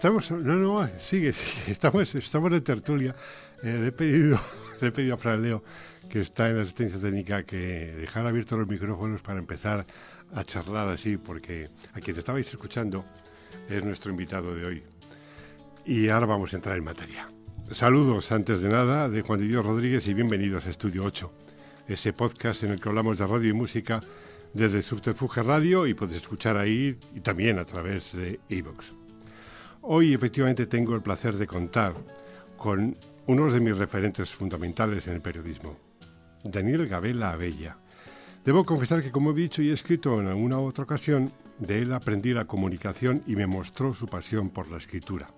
Estamos, no, no, sigue, estamos, estamos de tertulia. Eh, le, he pedido, he pedido a Fran que está en la asistencia técnica, que dejara abiertos los micrófonos para empezar a charlar así, porque a quien estabais escuchando es nuestro invitado de hoy. Y ahora vamos a entrar en materia. Saludos, antes de nada, de Juan de Dios Rodríguez y bienvenidos a Estudio 8, ese podcast en el que hablamos de radio y música desde Subterfuge Radio y puedes escuchar ahí y también a través de iVoox. Hoy efectivamente tengo el placer de contar con uno de mis referentes fundamentales en el periodismo, Daniel Gabela Abella. Debo confesar que, como he dicho y escrito en alguna otra ocasión, de él aprendí la comunicación y me mostró su pasión por la escritura.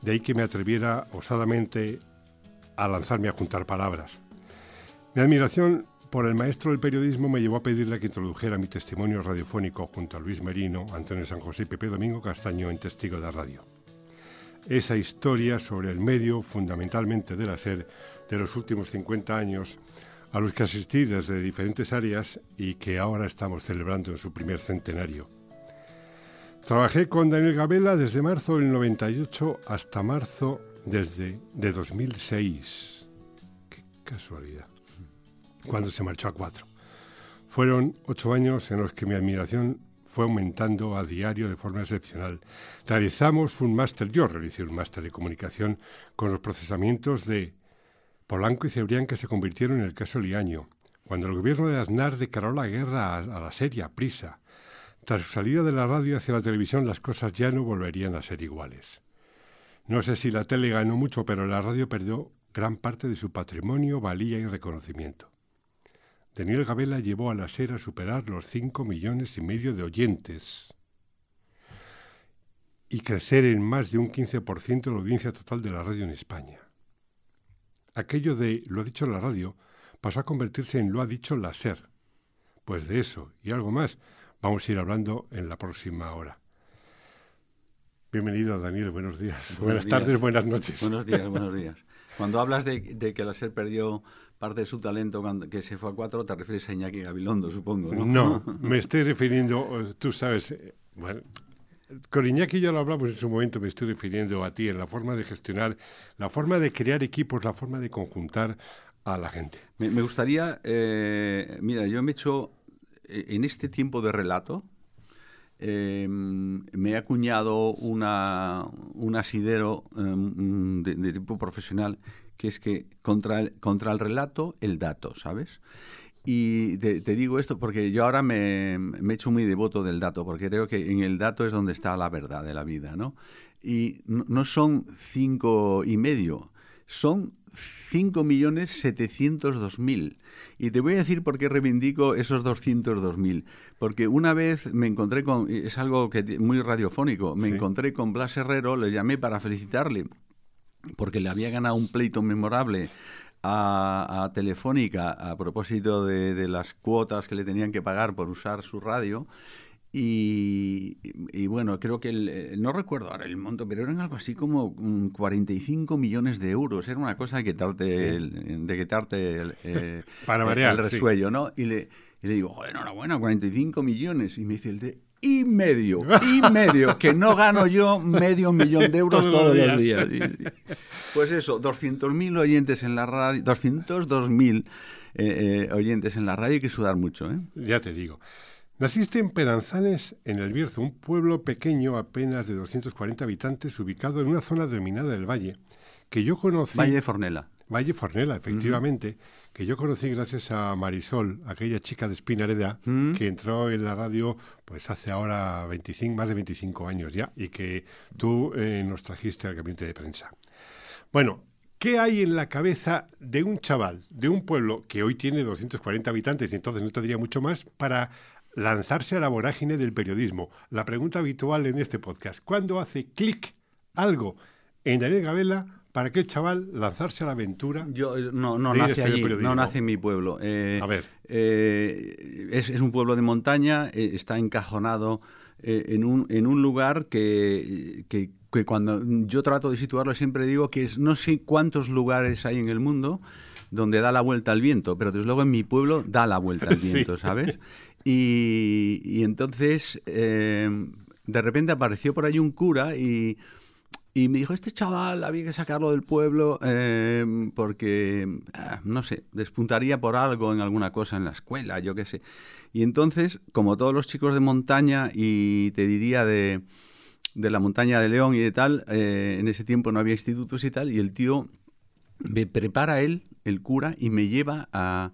De ahí que me atreviera osadamente a lanzarme a juntar palabras. Mi admiración por el maestro del periodismo me llevó a pedirle que introdujera mi testimonio radiofónico junto a Luis Merino, Antonio San José y Pepe Domingo Castaño en Testigo de Radio. Esa historia sobre el medio, fundamentalmente de la SER, de los últimos 50 años, a los que asistí desde diferentes áreas y que ahora estamos celebrando en su primer centenario. Trabajé con Daniel Gabela desde marzo del 98 hasta marzo desde, de 2006. Qué casualidad cuando se marchó a cuatro. Fueron ocho años en los que mi admiración fue aumentando a diario de forma excepcional. Realizamos un máster, yo realicé un máster de comunicación con los procesamientos de Polanco y Cebrián que se convirtieron en el caso Liaño, cuando el gobierno de Aznar declaró la guerra a, a la serie a prisa. Tras su salida de la radio hacia la televisión las cosas ya no volverían a ser iguales. No sé si la tele ganó mucho, pero la radio perdió gran parte de su patrimonio, valía y reconocimiento. Daniel Gabela llevó a la SER a superar los 5 millones y medio de oyentes y crecer en más de un 15% la audiencia total de la radio en España. Aquello de lo ha dicho la radio pasó a convertirse en lo ha dicho la SER. Pues de eso y algo más vamos a ir hablando en la próxima hora. Bienvenido, Daniel. Buenos días. Buenos buenas días. tardes, buenas noches. Buenos días, buenos días. Cuando hablas de, de que la SER perdió parte de su talento cuando, que se fue a cuatro, te refieres a Iñaki Gabilondo, supongo, ¿no? No, me estoy refiriendo, eh, tú sabes, eh, bueno, con Iñaki ya lo hablamos en su momento, me estoy refiriendo a ti en la forma de gestionar, la forma de crear equipos, la forma de conjuntar a la gente. Me, me gustaría, eh, mira, yo me he hecho, eh, en este tiempo de relato, eh, me he acuñado una, un asidero eh, mm, de, de tipo profesional, que es que contra el, contra el relato, el dato, ¿sabes? Y te, te digo esto porque yo ahora me, me he hecho muy devoto del dato, porque creo que en el dato es donde está la verdad de la vida, ¿no? Y no, no son cinco y medio, son 5.702.000. Y te voy a decir por qué reivindico esos 202.000. Porque una vez me encontré con, es algo que muy radiofónico, me Sí. encontré con Blas Herrero, le llamé para felicitarle, porque le había ganado un pleito memorable a, a Telefónica a propósito de, de las cuotas que le tenían que pagar por usar su radio. Y, y bueno, creo que el, eh, no recuerdo ahora el monto, pero eran algo así como mm, 45 millones de euros. Era una cosa de quitarte el, de quitarte el, eh, Para el- variar, el sí. resuello, ¿no? Y le, y le digo, joder, enhorabuena, 45 millones. Y me dice el de y medio, y medio, que no gano yo medio millón de euros Todos todos, los días. Pues eso, 200.000 oyentes en la radio, 202.000 eh, eh, oyentes en la radio, hay que sudar mucho, ¿eh? Ya te digo. Naciste en Peranzanes, en el Bierzo, un pueblo pequeño apenas de 240 habitantes, ubicado en una zona denominada del Valle, que yo conocí... Valle de Fornela. Valle Fornela, efectivamente, que yo conocí gracias a Marisol, aquella chica de Espinareda, Mm. que entró en la radio pues hace ahora 25, más de 25 años ya, y que tú eh, nos trajiste al gabinete de prensa. Bueno, ¿qué hay en la cabeza de un chaval, de un pueblo que hoy tiene 240 habitantes y entonces no tendría mucho más, para lanzarse a la vorágine del periodismo? La pregunta habitual en este podcast, ¿cuándo hace clic algo en Daniel Gabela para aquel chaval lanzarse a la aventura. Yo eh, no, no nace allí, no nace en mi pueblo. Eh, a ver. Eh, es, es, un pueblo de montaña, está encajonado en, un, en un lugar que, que, que, cuando yo trato de situarlo siempre digo que es no sé cuántos lugares hay en el mundo donde da la vuelta al viento, pero desde luego en mi pueblo da la vuelta al viento, ¿sabes? Y, y entonces de repente apareció por ahí un cura y, me dijo, este chaval había que sacarlo del pueblo em, porque, ah, no sé, despuntaría por algo en alguna cosa en la escuela, yo qué sé. Y entonces, como todos los chicos de montaña, y te diría de, la montaña de León y de tal, eh, en ese tiempo no había institutos y tal, y el tío me prepara él, el cura, y me lleva a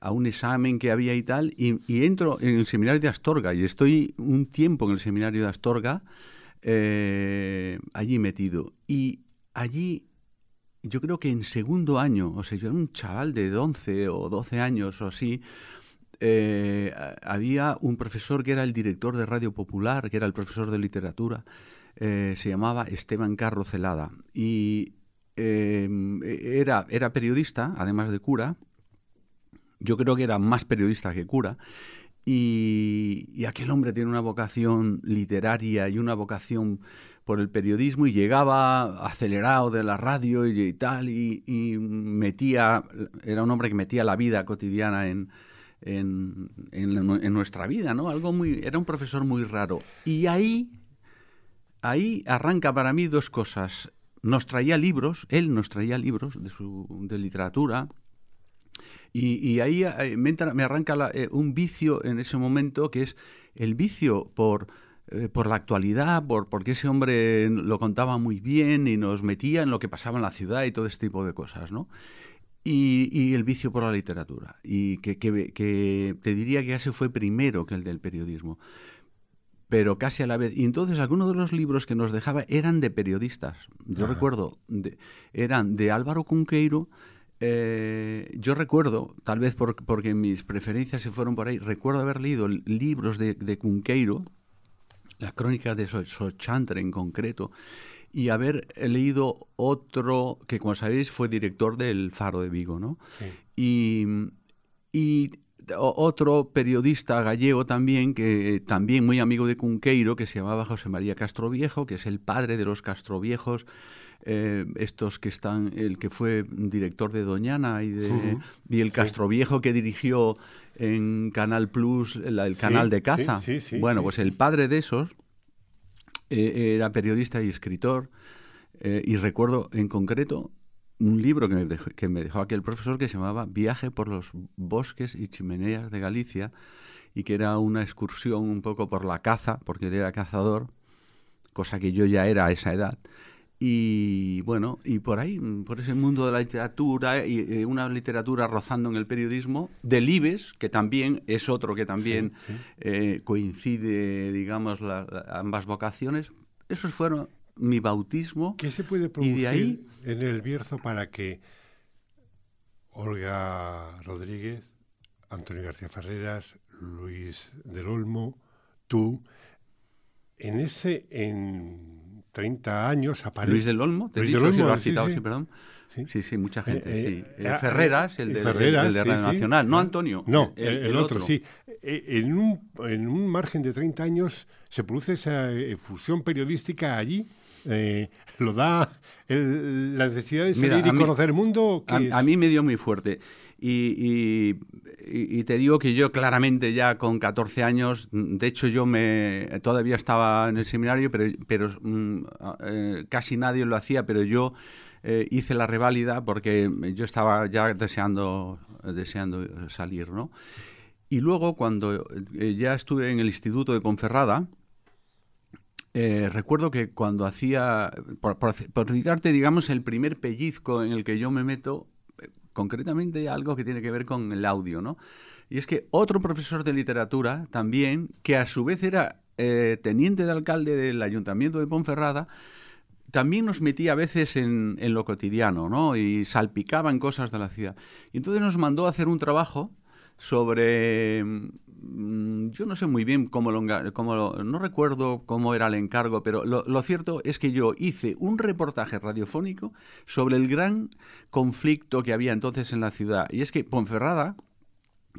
a un examen que había y tal, y, entro en el seminario de Astorga, y estoy un tiempo en el seminario de Astorga, eh, allí metido. Y allí, yo creo que en segundo año, o sea, yo era un chaval de 11 o 12 años o así, eh, había un profesor que era el director de Radio Popular, que era el profesor de literatura, eh, se llamaba Esteban Carro Celada, y era, era periodista, además de cura, yo creo que era más periodista que cura. Y, aquel hombre tiene una vocación literaria y una vocación por el periodismo y llegaba acelerado de la radio y, tal y, metía, era un hombre que metía la vida cotidiana en, en, en, nuestra vida, ¿no? Algo muy, era un profesor muy raro. Y ahí, ahí arranca para mí dos cosas. Nos traía libros, él nos traía libros de, su, de literatura, y, ahí eh, me, arranca eh, un vicio en ese momento que es el vicio por, eh, por la actualidad, por, porque ese hombre lo contaba muy bien y nos metía en lo que pasaba en la ciudad y todo este tipo de cosas, ¿no? Y, el vicio por la literatura. Y que, que, te diría que ese fue primero que el del periodismo pero casi a la vez. Y entonces algunos de los libros que nos dejaba eran de periodistas. Yo recuerdo, eran de Álvaro Cunqueiro, eh, yo recuerdo, tal vez porque mis preferencias se fueron por ahí, recuerdo haber leído libros de, de Cunqueiro, la crónica de Sochantre en concreto, y haber leído otro que, como sabéis, fue director del Faro de Vigo, ¿no? Y, y otro periodista gallego también, que también muy amigo de Cunqueiro, que se llamaba José María Castro Viejo, que es el padre de los Castro Viejos, eh, estos que están, el que fue director de Doñana y, de, y el Castro Viejo que dirigió en Canal Plus el, canal de caza. bueno, pues el padre de esos eh, era periodista y escritor eh, y recuerdo en concreto un libro que me, dejó, que me dejó aquel profesor que se llamaba Viaje por los bosques y chimeneas de Galicia y que era una excursión un poco por la caza, porque él era cazador, cosa que yo ya era a esa edad. Y bueno, y por ahí, por ese mundo de la literatura y eh, una literatura rozando en el periodismo, Delibes, que también es otro que también eh, coincide, digamos, ambas vocaciones, esos fueron mi bautismo. ¿Qué se puede producir ahí, en el Bierzo para que Olga Rodríguez, Antonio García Ferreras, Luis del Olmo, tú, en ese, en 30 años aparece. Luis del Olmo, te Luis del Olmo, lo citado, sí, perdón. Sí, sí, mucha gente, eh, sí. Eh, eh, Ferreras, el de, Ferreras, de Radio Nacional, no Antonio. No, el, otro, sí. En un, en un margen de 30 años se produce esa fusión periodística allí. lo da la necesidad de salir y conocer el mundo. A, mí me dio muy fuerte. Y, y, te digo que yo claramente ya con 14 años, de hecho yo me todavía estaba en el seminario, pero, pero mm, eh, casi nadie lo hacía, pero yo eh, hice la reválida porque yo estaba ya deseando, deseando salir, ¿no? Y luego cuando eh, ya estuve en el Instituto de Ponferrada, recuerdo que cuando hacía, por, por, por, digamos, el primer pellizco en el que yo me meto concretamente algo que tiene que ver con el audio, ¿no? Y es que otro profesor de literatura también, que a su vez era eh, teniente de alcalde del ayuntamiento de Ponferrada, también nos metía a veces en, en, lo cotidiano, ¿no? Y salpicaba en cosas de la ciudad. Y entonces nos mandó a hacer un trabajo sobre mm, yo no sé muy bien cómo lo, no recuerdo cómo era el encargo, pero lo, lo, cierto es que yo hice un reportaje radiofónico sobre el gran conflicto que había entonces en la ciudad. Y es que Ponferrada,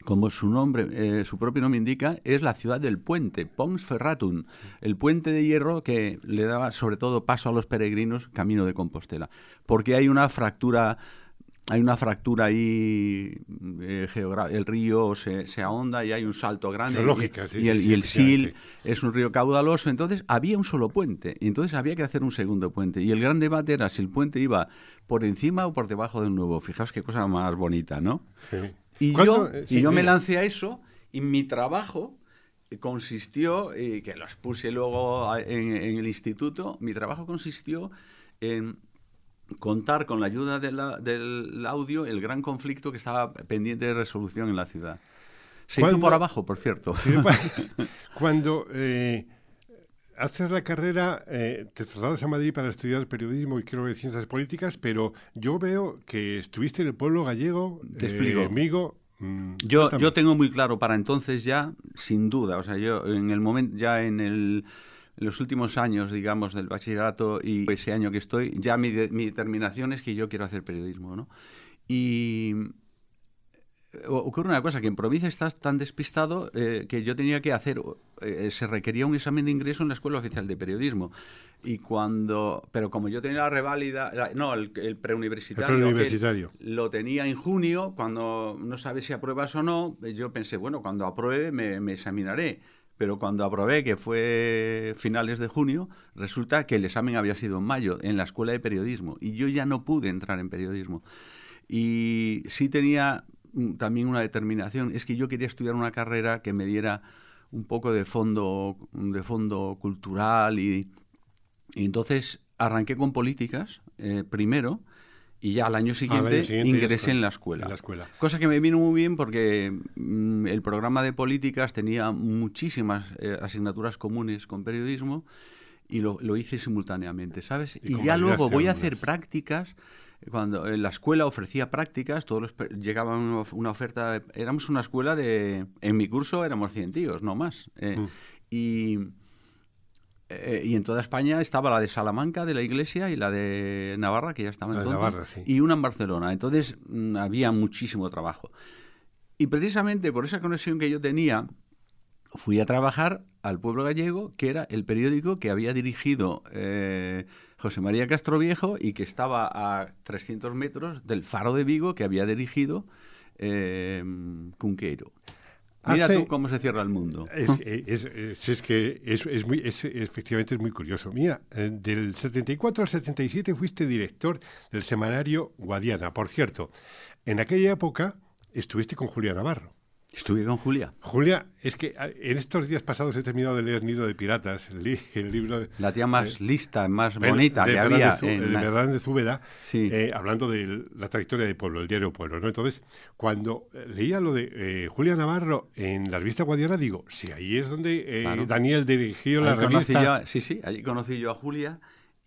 como su nombre, eh, su propio nombre indica, es la ciudad del puente, Pons Ferratum, el puente de hierro que le daba sobre todo paso a los peregrinos camino de Compostela, porque hay una fractura hay una fractura ahí eh, el río se, se, ahonda y hay un salto grande y, el, y el Sil es un río caudaloso. Entonces había un solo puente. Y entonces había que hacer un segundo puente. Y el gran debate era si el puente iba por encima o por debajo del nuevo. Fijaos qué cosa más bonita no sí. Y yo, eh, y yo me lancé a eso y mi trabajo consistió, y que los puse luego en, el instituto, mi trabajo consistió en contar con la ayuda del audio el gran conflicto que estaba pendiente de resolución en la ciudad. Se hizo por abajo, por cierto. Cuando eh, haces la carrera, eh, te trasladas a Madrid para estudiar periodismo y creo que ciencias políticas, pero yo veo que estuviste en el pueblo gallego, te explico. amigo. Mm, yo, yo tengo muy claro para entonces ya, sin duda, o sea, yo en el momento, ya en el los últimos años, digamos, del bachillerato y ese año que estoy, ya mi, mi determinación es que yo quiero hacer periodismo, ¿no? Y ocurre una cosa, que en provincia estás tan despistado eh, que yo tenía que hacer, eh, se requería un examen de ingreso en la Escuela Oficial de Periodismo. Y cuando, pero como yo tenía la reválida, no, el, preuniversitario, lo tenía en junio, cuando no sabes si apruebas o no, yo pensé, bueno, cuando apruebe me, me examinaré. Pero cuando aprobé, que fue finales de junio, resulta que el examen había sido en mayo, en la Escuela de Periodismo, y yo ya no pude entrar en periodismo. Y sí tenía Mm, también una determinación, es que yo quería estudiar una carrera que me diera un poco de fondo, de fondo cultural y, entonces arranqué con políticas eh, primero y ya al año siguiente, ingresé en la, escuela. la escuela. Cosa que me vino muy bien porque mm, el programa de políticas tenía muchísimas eh, asignaturas comunes con periodismo y lo, lo hice simultáneamente, ¿sabes? Y, ya luego voy a hacer prácticas cuando en la escuela ofrecía prácticas, todos los, llegaban una oferta, éramos una escuela de, en mi curso éramos 100 tíos, no más. Eh, mm. y, eh, y en toda España estaba la de Salamanca, de la iglesia, y la de Navarra, que ya estaba entonces, y una en Barcelona. Entonces mm, había muchísimo trabajo. Y precisamente por esa conexión que yo tenía, fui a trabajar al pueblo gallego, que era el periódico que había dirigido eh, José María Castro Viejo y que estaba a 300 metros del faro de Vigo que había dirigido eh, Cunqueiro. Mira tú cómo se cierra el mundo. Es, es, que es, muy, efectivamente es muy curioso. Mira, eh, del 74 al 77 fuiste director del semanario Guadiana. Por cierto, en aquella época estuviste con Julián Navarro. Estuve con Julia. Julia, es que ah, en estos días pasados he terminado de leer Nido de Piratas, el, libro... La tía más lista, más bonita que había. De, en... de, de Zúbeda, eh, hablando de la trayectoria del pueblo, el diario Pueblo. ¿no? Entonces, cuando eh, leía lo de eh, Julia Navarro en la revista Guadiana, digo, sí, ahí es donde Daniel dirigió la revista... sí, sí, allí conocí yo a Julia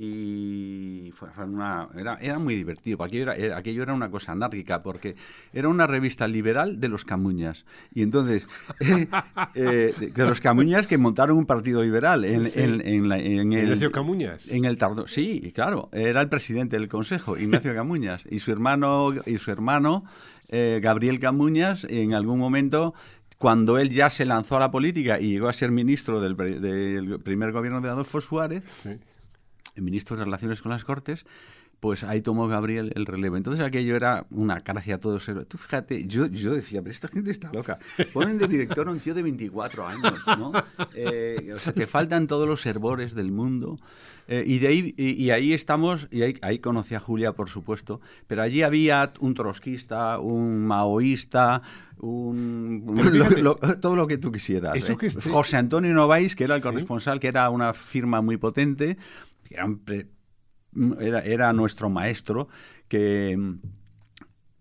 y fue, una, era, era, muy divertido. Aquello era, aquello era una cosa anárquica porque era una revista liberal de los Camuñas. Y entonces, eh, de, los Camuñas que montaron un partido liberal en, en, en, el... Ignacio Camuñas. En el tardo, sí, claro, era el presidente del consejo, Ignacio Camuñas. Y su hermano, y su hermano eh, Gabriel Camuñas, en algún momento cuando él ya se lanzó a la política y llegó a ser ministro del, del primer gobierno de Adolfo Suárez, sí el ministro de Relaciones con las Cortes, pues ahí tomó Gabriel el relevo. Entonces aquello era una gracia a todos. Tú fíjate, yo, yo decía, pero esta gente está loca. Ponen de director a un tío de 24 años, ¿no? Eh, o sea, te faltan todos los herbores del mundo. Eh, y, de ahí, y, ahí estamos, y ahí, ahí, conocí a Julia, por supuesto, pero allí había un trotskista, un maoísta, un, todo lo que tú quisieras. ¿eh? José Antonio Novais, que era el corresponsal, que era una firma muy potente, era, era, nuestro maestro, que mm,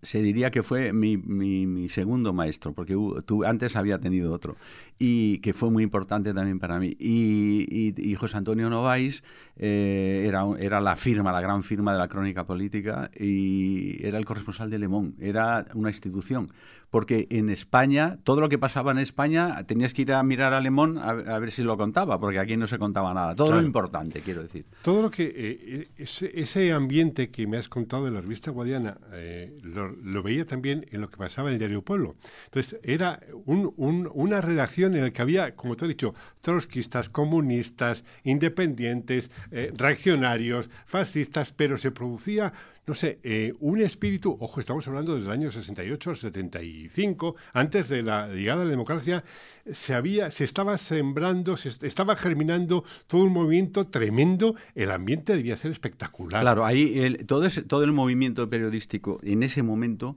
se diría que fue mi, segundo maestro, porque tú antes había tenido otro, y que fue muy importante también para mí. Y, José Antonio Novais eh, era, era la firma, la gran firma de la crónica política, y era el corresponsal de Le era una institución, porque en España, todo lo que pasaba en España, tenías que ir a mirar a Lemón a, ver si lo contaba, porque aquí no se contaba nada. Todo lo importante, quiero decir. Todo lo que. Eh, ese, ambiente que me has contado de la revista Guadiana, eh, lo, veía también en lo que pasaba en el Diario Pueblo. Entonces, era una redacción en la que había, como te he dicho, trotskistas, comunistas, independientes, eh, reaccionarios, fascistas, pero se producía no sé, eh, un espíritu, ojo, estamos hablando del año 68 al 75, antes de la llegada de la democracia, se había, se estaba sembrando, se estaba germinando todo un movimiento tremendo, el ambiente debía ser espectacular. Claro, ahí todo, todo el movimiento periodístico en ese momento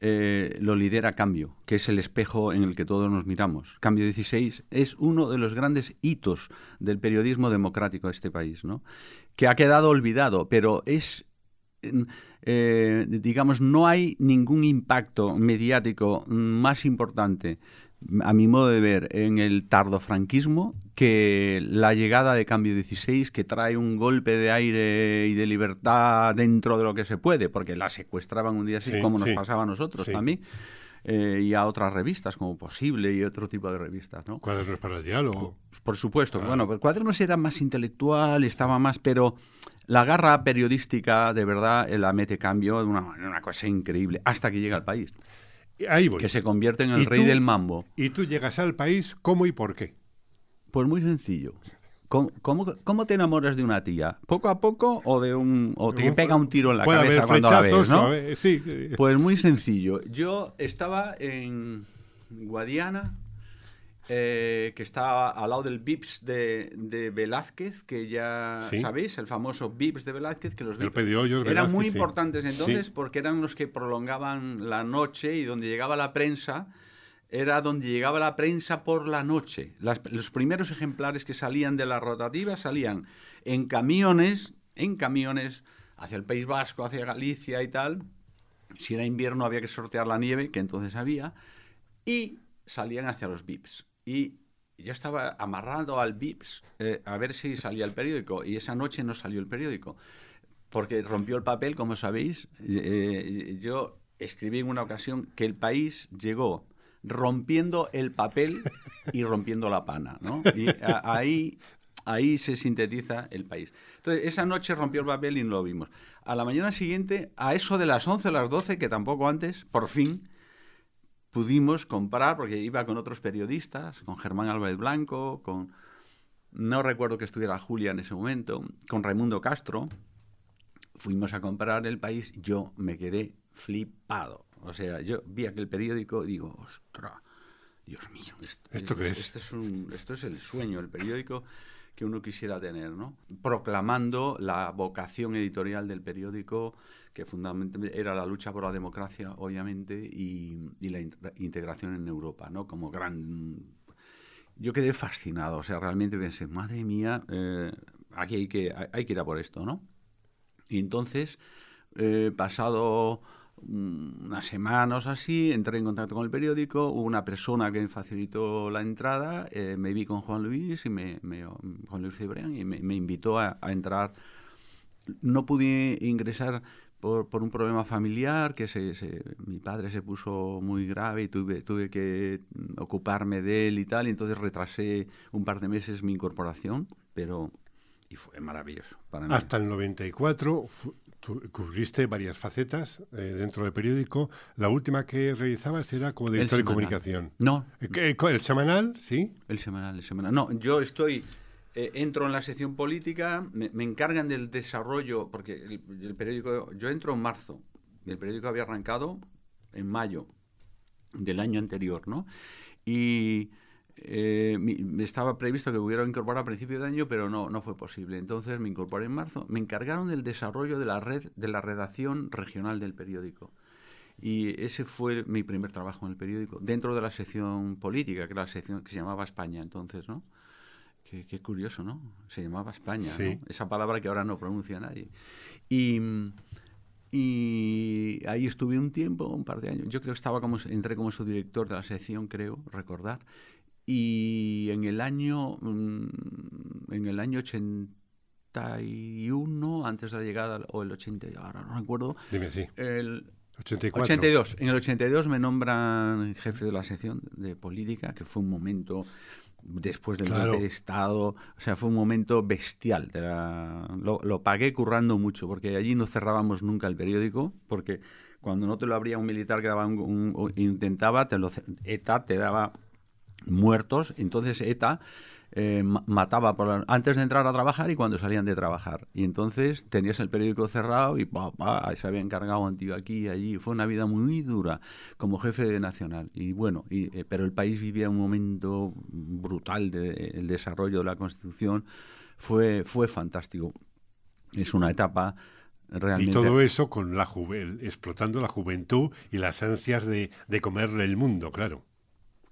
eh, lo lidera Cambio, que es el espejo en el que todos nos miramos. Cambio 16 es uno de los grandes hitos del periodismo democrático de este país, ¿no? que ha quedado olvidado, pero es eh, digamos, no hay ningún impacto mediático más importante, a mi modo de ver, en el tardofranquismo que la llegada de Cambio 16, que trae un golpe de aire y de libertad dentro de lo que se puede, porque la secuestraban un día así, como nos pasaba a nosotros también. Eh, y a otras revistas como Posible y otro tipo de revistas, ¿no? Cuadernos para el diálogo. Por, supuesto. Ah. Bueno, Cuadernos era más intelectual, estaba más, pero la garra periodística de verdad la mete cambio de una, una cosa increíble hasta que llega al país. Ahí voy. Que se convierte en el rey del mambo. ¿Y tú llegas al país cómo y por qué? Pues muy sencillo. ¿Cómo, te enamoras de una tía? ¿Poco a poco o de un o te pega un tiro en la cabeza cuando la ves, ¿no? sí. Pues muy sencillo. Yo estaba en Guadiana, eh, que estaba al lado del Vips de, Velázquez, que ya sabéis, el famoso Vips de Velázquez, que los eran muy importantes entonces porque eran los que prolongaban la noche y donde llegaba la prensa era donde llegaba la prensa por la noche. los primeros ejemplares que salían de la rotativa salían en camiones, en camiones hacia el País Vasco, hacia Galicia y tal. Si era invierno había que sortear la nieve, que entonces había, y salían hacia los VIPs. Y yo estaba amarrado al VIPs eh, a ver si salía el periódico, y esa noche no salió el periódico, porque rompió el papel, como sabéis. Eh, yo escribí en una ocasión que el país llegó rompiendo el papel y rompiendo la pana, ¿no? Y ahí, ahí se sintetiza el país. Entonces, esa noche rompió el papel y no lo vimos. A la mañana siguiente, a eso de las 11 a las 12, que tampoco antes, por fin, pudimos comprar, porque iba con otros periodistas, con Germán Álvarez Blanco, con... No recuerdo que estuviera Julia en ese momento, con Raimundo Castro. Fuimos a comprar el país, yo me quedé flipado. O sea, yo vi aquel periódico y digo, ostras, Dios mío, esto, ¿Esto qué es? Esto es, un, esto es el sueño, el periódico que uno quisiera tener, ¿no? Proclamando la vocación editorial del periódico, que fundamentalmente era la lucha por la democracia, obviamente, y, la integración en Europa, ¿no? Como gran... Yo quedé fascinado, o sea, realmente pensé, madre mía, eh, aquí hay que, hay, que ir a por esto, ¿no? Y entonces, eh, pasado unas semanas así, entré en contacto con el periódico, hubo una persona que me facilitó la entrada, eh, me vi con Juan Luis, y me, Juan Luis Cibrián, y me, invitó a, entrar. No pude ingresar por, por un problema familiar, que se, mi padre se puso muy grave y tuve, tuve que ocuparme de él y tal, y entonces retrasé un par de meses mi incorporación, pero y fue maravilloso para mí. Hasta el 94 cubriste varias facetas eh, dentro del periódico. La última que realizabas era como director de comunicación. No. Eh, ¿El, semanal? Sí. El semanal, el semanal. No, yo estoy... Eh, entro en la sección política, me, encargan del desarrollo, porque el, periódico, yo entro en marzo, el periódico había arrancado en mayo del año anterior, ¿no? Y eh, estaba previsto que hubiera incorporado a principio de año, pero no, no fue posible. Entonces me incorporé en marzo. Me encargaron del desarrollo de la red de la redacción regional del periódico. Y ese fue mi primer trabajo en el periódico, dentro de la sección política, que era la sección que se llamaba España entonces, ¿no? Qué, curioso, ¿no? Se llamaba España, Esa palabra que ahora no pronuncia nadie. Y, y ahí estuve un tiempo, un par de años. Yo creo que estaba como, entré como subdirector de la sección, creo, recordar y en el año mm, en el año 81 antes de la llegada o el 80 ahora no recuerdo Dime, sí. el, 84. 82. En el 82 me nombran jefe de la sección de política, que fue un momento después del Claro. golpe de Estado, o sea, fue un momento bestial. la- lo, lo pagué currando mucho, porque allí no cerrábamos nunca el periódico, porque cuando no te lo abría un militar que daba un- intentaba, te lo, ETA te daba muertos, entonces ETA eh, ma- mataba por la- antes de entrar a trabajar y cuando salían de trabajar. Y entonces tenías el periódico cerrado y pa, pa, se había encargado un tío aquí y allí. Fue una vida muy dura como jefe de Nacional. Y bueno, y, eh, pero el país vivía un momento brutal del desarrollo de la Constitución. Fue, fue fantástico. Es una etapa Y realmente... todo eso con la explotando la juventud y las ansias de, de comerle el mundo, claro.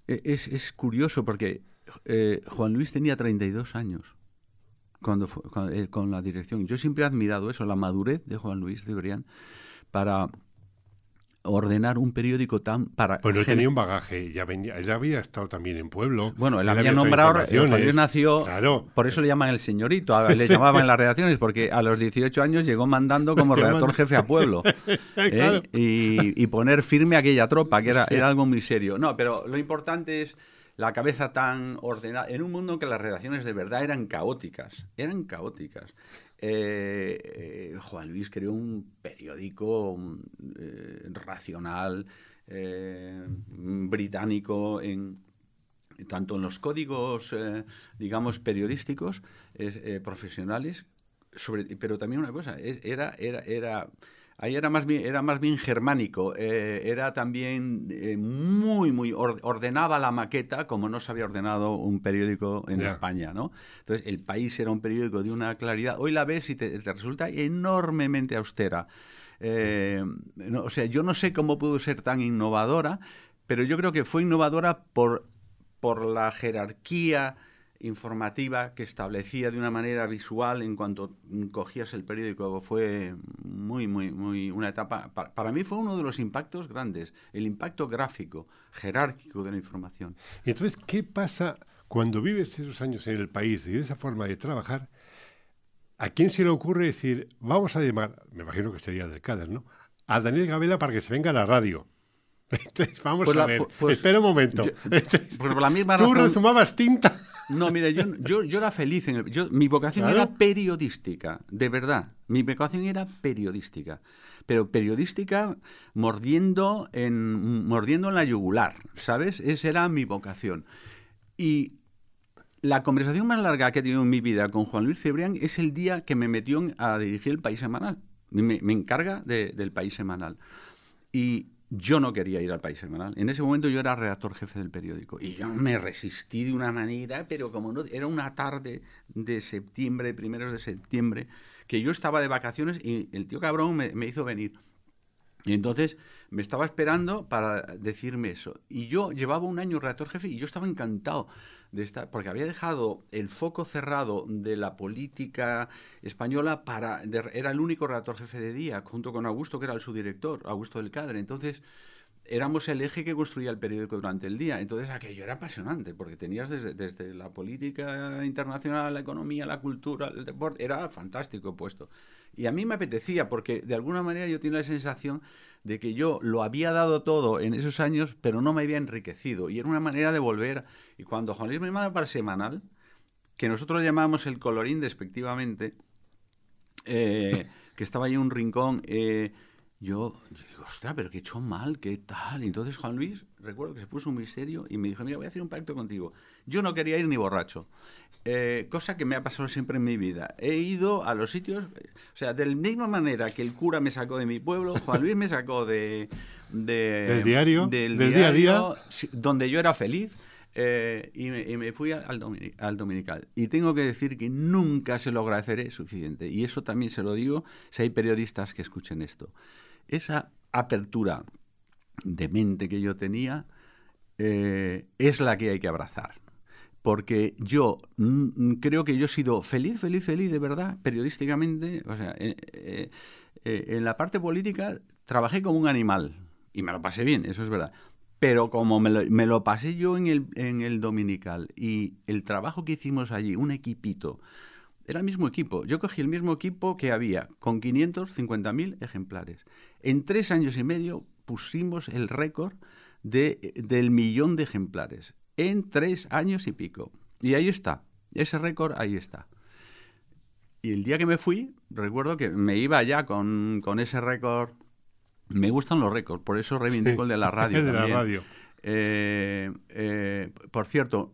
E- Es, es curioso porque eh, Juan Luis tenía 32 años cuando, fue- cuando- eh, con la dirección. Yo siempre he admirado eso, la madurez de Juan Luis Cebrián para ordenar un periódico tan para Pues no gen- tenía un bagaje, ya, venía, había estado también en pueblo. bueno, él había nombrado, Luis nació, Claro. por eso le llaman el señorito, a- le llamaban en las redacciones, porque a los 18 años llegó mandando como redactor jefe a pueblo. ¿eh? Claro. y, y poner firme aquella tropa, que era, era algo muy serio. No, pero lo importante es la cabeza tan ordenada, en un mundo en que las redacciones de verdad eran caóticas, eran caóticas. Eh, eh, Juan Luis creó un periódico eh, racional, eh, británico, en, tanto en los códigos, digamos, periodísticos, es, profesionales, pero también una cosa, era, era, era, ahí era más bien, era más bien germánico, eh, era también eh, muy, muy, or- ordenaba la maqueta como no se había ordenado un periódico en Ya. España, ¿no? Entonces, el país era un periódico de una claridad, hoy la ves y te, te resulta enormemente austera. Eh, no, o sea, yo no sé cómo pudo ser tan innovadora, pero yo creo que fue innovadora por, por la jerarquía informativa que establecía de una manera visual en cuanto cogías el periódico. Fue muy, muy, muy una etapa. Para, mí fue uno de los impactos grandes, el impacto gráfico, jerárquico de la información. Y entonces, ¿qué pasa cuando vives esos años en el país y de esa forma de trabajar? ¿A quién se le ocurre decir, vamos a llamar, me imagino que sería del CADER, ¿no? A Daniel Gabela para que se venga a la radio. Vamos Pues a la- ver. pu- pues- Espera un momento. yo- Entonces, por la misma Tú razón- rezumabas tinta. No, mira, yo, yo, yo era feliz. En el- yo, mi vocación Claro. era periodística, de verdad. Mi vocación era periodística. Pero periodística mordiendo en, mordiendo en la yugular, ¿sabes? Esa era mi vocación. Y la conversación más larga que he tenido en mi vida con Juan Luis Cebrián es el día que me metió a dirigir el País Semanal. Me, me encarga de- del País Semanal. Y yo no quería ir al País Semanal. En ese momento yo era redactor jefe del periódico. Y yo me resistí de una manera, pero como no, era una tarde de septiembre, de primeros de septiembre, que yo estaba de vacaciones y el tío cabrón me, me hizo venir. Y entonces me estaba esperando para decirme eso. Y yo llevaba un año redactor jefe y yo estaba encantado de estar, porque había dejado el foco cerrado de la política española para. de- era el único redactor jefe de día, junto con Augusto, que era el subdirector, Augusto del Cadre. Entonces éramos el eje que construía el periódico durante el día. Entonces aquello era apasionante, porque tenías desde, desde la política internacional, la economía, la cultura, el deporte, era fantástico puesto. Y a mí me apetecía, porque de alguna manera yo tenía la sensación de que yo lo había dado todo en esos años, pero no me había enriquecido. Y era una manera de volver. Y cuando Juan Luis me manda para semanal, que nosotros llamamos el colorín despectivamente, eh, que estaba ahí en un rincón, eh, yo, yo digo, ostras, pero que he hecho mal, qué tal. Y entonces Juan Luis, recuerdo que se puso muy serio y me dijo, mira, voy a hacer un pacto contigo. Yo no quería ir ni borracho, eh, cosa que me ha pasado siempre en mi vida. He ido a los sitios, o sea, de la misma manera que el cura me sacó de mi pueblo, Juan Luis me sacó de... de- Del diario, del del día a día. donde yo era feliz. eh, y, me, y me fui al, domini- al dominical. Y tengo que decir que nunca se lo agradeceré suficiente. Y eso también se lo digo si hay periodistas que escuchen esto. Esa apertura de mente que yo tenía eh, es la que hay que abrazar. Porque yo mm, creo que yo he sido feliz, feliz, feliz, de verdad, periodísticamente. O sea, eh, eh, en la parte política trabajé como un animal. Y me lo pasé bien, eso es verdad. Pero como me lo, me lo pasé yo en el, en el dominical y el trabajo que hicimos allí, un equipito Era el mismo equipo. Yo cogí el mismo equipo que había, con 550.000 ejemplares. En tres años y medio pusimos el récord de, del millón de ejemplares. En tres años y pico. Y ahí está. Ese récord ahí está. Y el día que me fui, recuerdo que me iba ya con, con ese récord. Me gustan los récords, por eso reivindico el de la radio. El de la radio. Eh, eh, por cierto,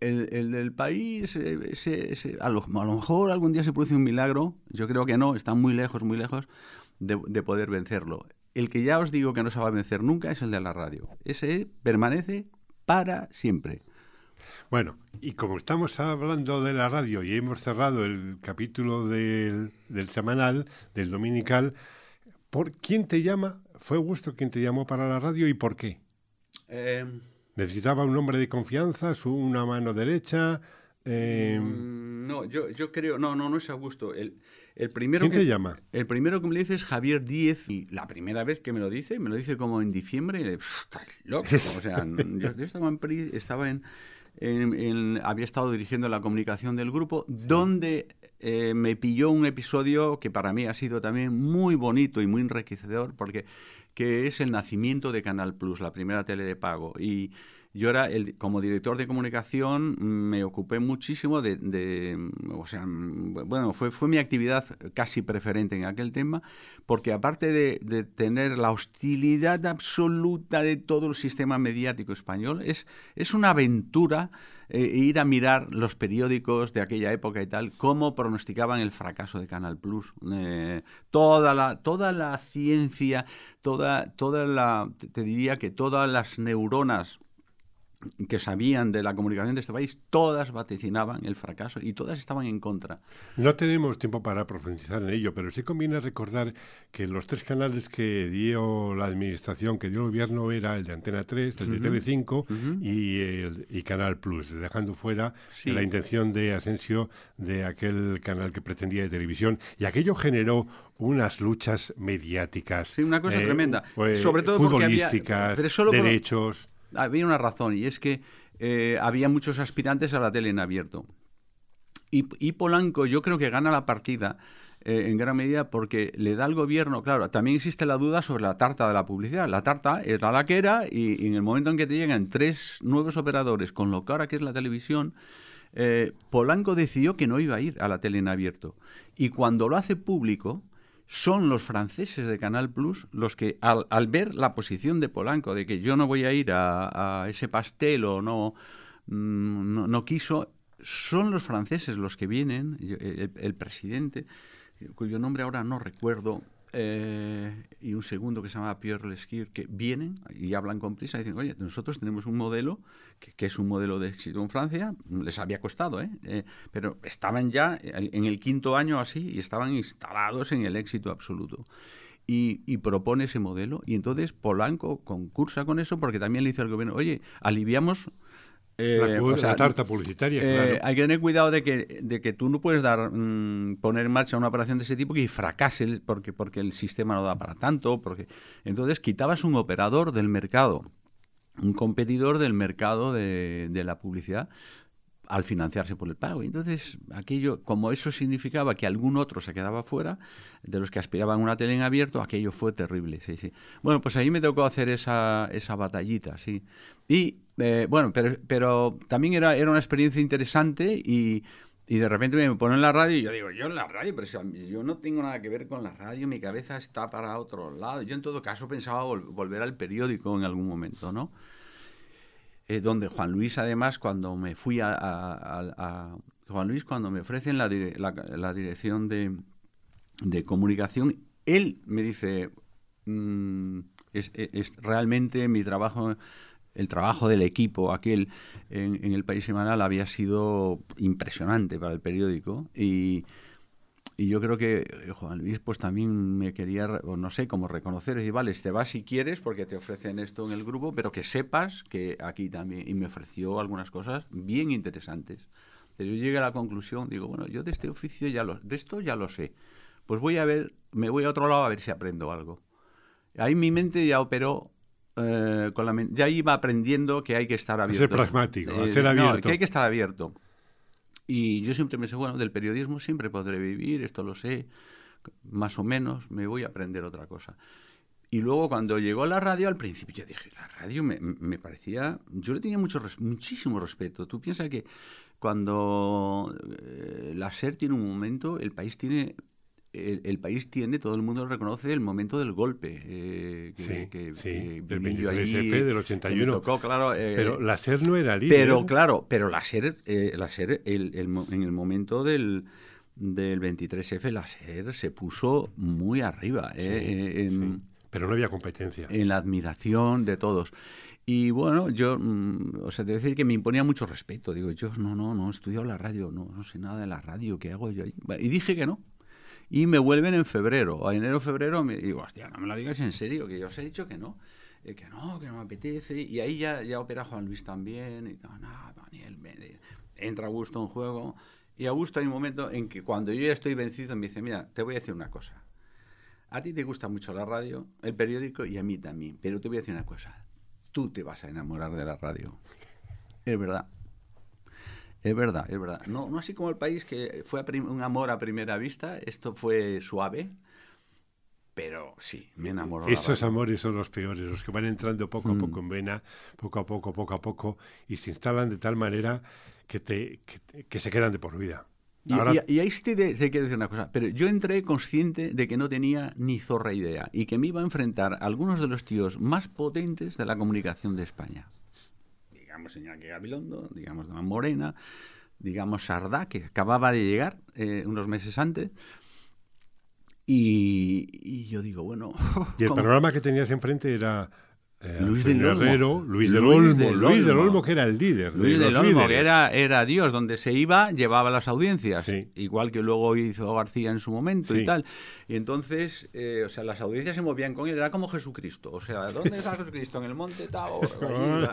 el, el del país, eh, ese- ese- a, lo, a lo mejor algún día se produce un milagro, yo creo que no, está muy lejos, muy lejos de, de poder vencerlo. El que ya os digo que no se va a vencer nunca es el de la radio. Ese permanece para siempre. Bueno, y como estamos hablando de la radio y hemos cerrado el capítulo del, del semanal, del dominical, ¿por quién te llama? ¿Fue Augusto quien te llamó para la radio y por qué? Eh, ¿Necesitaba un hombre de confianza, su, una mano derecha? eh, mm, no, yo, yo creo, no, no, no es Augusto. El, el primero ¿Quién que, te llama? El primero que me lo dice es Javier Díez. Y la primera vez que me lo dice, me lo dice como en diciembre. Y le, "Pff, estás loco. O sea, yo, yo estaba en, Pri- estaba en, en- en- había estado dirigiendo la comunicación del grupo, donde eh, me pilló un episodio que para mí ha sido también muy bonito y muy enriquecedor, porque que es el nacimiento de Canal Plus, la primera tele de pago. Y yo era, el, como director de comunicación, me ocupé muchísimo de, de- o sea, bueno, fue, fue mi actividad casi preferente en aquel tema, porque aparte de, de tener la hostilidad absoluta de todo el sistema mediático español, es, es una aventura eh, ir a mirar los periódicos de aquella época y tal, cómo pronosticaban el fracaso de Canal Plus. Eh, toda, la, toda la ciencia, toda, toda la, te- te diría que todas las neuronas que sabían de la comunicación de este país, todas vaticinaban el fracaso y todas estaban en contra. No tenemos tiempo para profundizar en ello, pero sí conviene recordar que los tres canales que dio la administración, que dio el gobierno, era el de Antena 3, el de Telecinco y, el, y Canal Plus, dejando fuera Sí. la intención de Asensio de aquel canal que pretendía de televisión. Y aquello generó unas luchas mediáticas. Sí, una cosa eh, tremenda. pues, Sobre todo porque había- futbolísticas, pero solo por- derechos. Había una razón y es que eh, había muchos aspirantes a la tele en abierto. Y, Polanco yo creo que gana la partida eh, en gran medida porque le da al gobierno, claro, también existe la duda sobre la tarta de la publicidad. La tarta era la que era y, y en el momento en que te llegan tres nuevos operadores con lo que ahora que es la televisión, eh, Polanco decidió que no iba a ir a la tele en abierto. Y cuando lo hace público, son los franceses de Canal Plus los que, al, al ver la posición de Polanco, de que yo no voy a ir a, a ese pastel o no, mm, no, no quiso, son los franceses los que vienen, el, el presidente, cuyo nombre ahora no recuerdo, eh, y un segundo que se llama Pierre Lesquire, que vienen y hablan con prisa y dicen, oye, nosotros tenemos un modelo que, que es un modelo de éxito en Francia, les había costado, ¿eh? Eh, pero estaban ya en el quinto año así y estaban instalados en el éxito absoluto. Y, y propone ese modelo. Y entonces Polanco concursa con eso porque también le dice al gobierno, oye, aliviamos... eh, la, cu- o sea, la tarta publicitaria, eh, claro. Hay que tener cuidado de que, de que tú no puedes dar mm, poner en marcha una operación de ese tipo que fracase porque, porque el sistema no da para tanto. Porque... Entonces quitabas un operador del mercado, un competidor del mercado de, de la publicidad al financiarse por el pago. Entonces, aquello, como eso significaba que algún otro se quedaba fuera, de los que aspiraban una tele en abierto, aquello fue terrible, sí, sí. Bueno, pues ahí me tocó hacer esa, esa batallita, sí. Y, eh, bueno, pero, pero también era, era una experiencia interesante y, y de repente me ponen en la radio y yo digo, yo en la radio, pero yo no tengo nada que ver con la radio, mi cabeza está para otro lado. Yo en todo caso pensaba vol- volver al periódico en algún momento, ¿no? Eh, donde Juan Luis además cuando me fui a, Juan Luis cuando me ofrecen la, la- dirección de, de comunicación él me dice mm, es- es realmente mi trabajo el trabajo del equipo aquel en, en el país semanal había sido impresionante para el periódico y y yo creo que eh, Juan Luis pues también me quería, no sé, como reconocer, decir, vale, te vas si quieres porque te ofrecen esto en el grupo, pero que sepas que aquí también, y me ofreció algunas cosas bien interesantes. Pero yo llegué a la conclusión, digo, bueno, yo de este oficio ya lo, de esto ya lo sé. Pues voy a ver, me voy a otro lado a ver si aprendo algo. Ahí mi mente ya operó, eh, con la ya iba aprendiendo que hay que estar abierto. ser pragmático, a ser no, abierto. que hay que estar abierto. Y yo siempre me sé, bueno, del periodismo siempre podré vivir, esto lo sé, más o menos, me voy a aprender otra cosa. Y luego cuando llegó la radio, al principio yo dije, la radio me, me parecía, yo le tenía mucho, muchísimo respeto. Tú piensas que cuando eh, la SER tiene un momento, el país tiene el, país tiene, todo el mundo lo reconoce, el momento del golpe. Eh, que, que, sí, del 23F del 81. Tocó, claro, eh, pero la SER no era líder. Pero claro, pero la SER, eh, la SER el, en el momento del, del 23F, la SER se puso muy arriba. en, pero no había competencia. En la admiración de todos. Y bueno, yo, mm, o sea, te decir que me imponía mucho respeto. Digo, yo no, no, no he estudiado la radio, no, no sé nada de la radio, ¿qué hago yo ahí? Y dije que no. Y me vuelven en febrero, a enero, febrero, me digo, hostia, no me lo digas en serio, que yo os he dicho que no. Eh, que no, que no me apetece. Y ahí ya, ya opera Juan Luis también. Y no, no Daniel, me, entra Augusto en juego. Y Augusto hay un momento en que cuando yo ya estoy vencido me dice, mira, te voy a decir una cosa. A ti te gusta mucho la radio, el periódico y a mí también. Pero te voy a decir una cosa. Tú te vas a enamorar de la radio. Es verdad. Es verdad, es verdad. No, no así como el país que fue un amor a primera vista. Esto fue suave. Pero sí, me enamoró. Esos amores son los peores, los que van entrando poco a poco mm. en vena, poco a poco, poco a poco, y se instalan de tal manera que, te, que se quedan de por vida. Y, ahí te, te, quiero decir una cosa, pero yo entré consciente de que no tenía ni zorra idea y que me iba a enfrentar a algunos de los tíos más potentes de la comunicación de España. Digamos Iñaki Gabilondo, digamos Don Morena, digamos Sardá, que acababa de llegar eh, unos meses antes. Y, yo digo, bueno... Y el programa que tenías enfrente era eh, Luis del Olmo. Luis del Olmo, Luis del Olmo, que era el líder. Luis del Olmo, que era, era Dios, donde se iba, llevaba las audiencias, igual que luego hizo García en su momento y tal. Y entonces, eh, o sea, las audiencias se movían con él, era como Jesucristo. O sea, ¿dónde está Jesucristo? En el monte Tabor.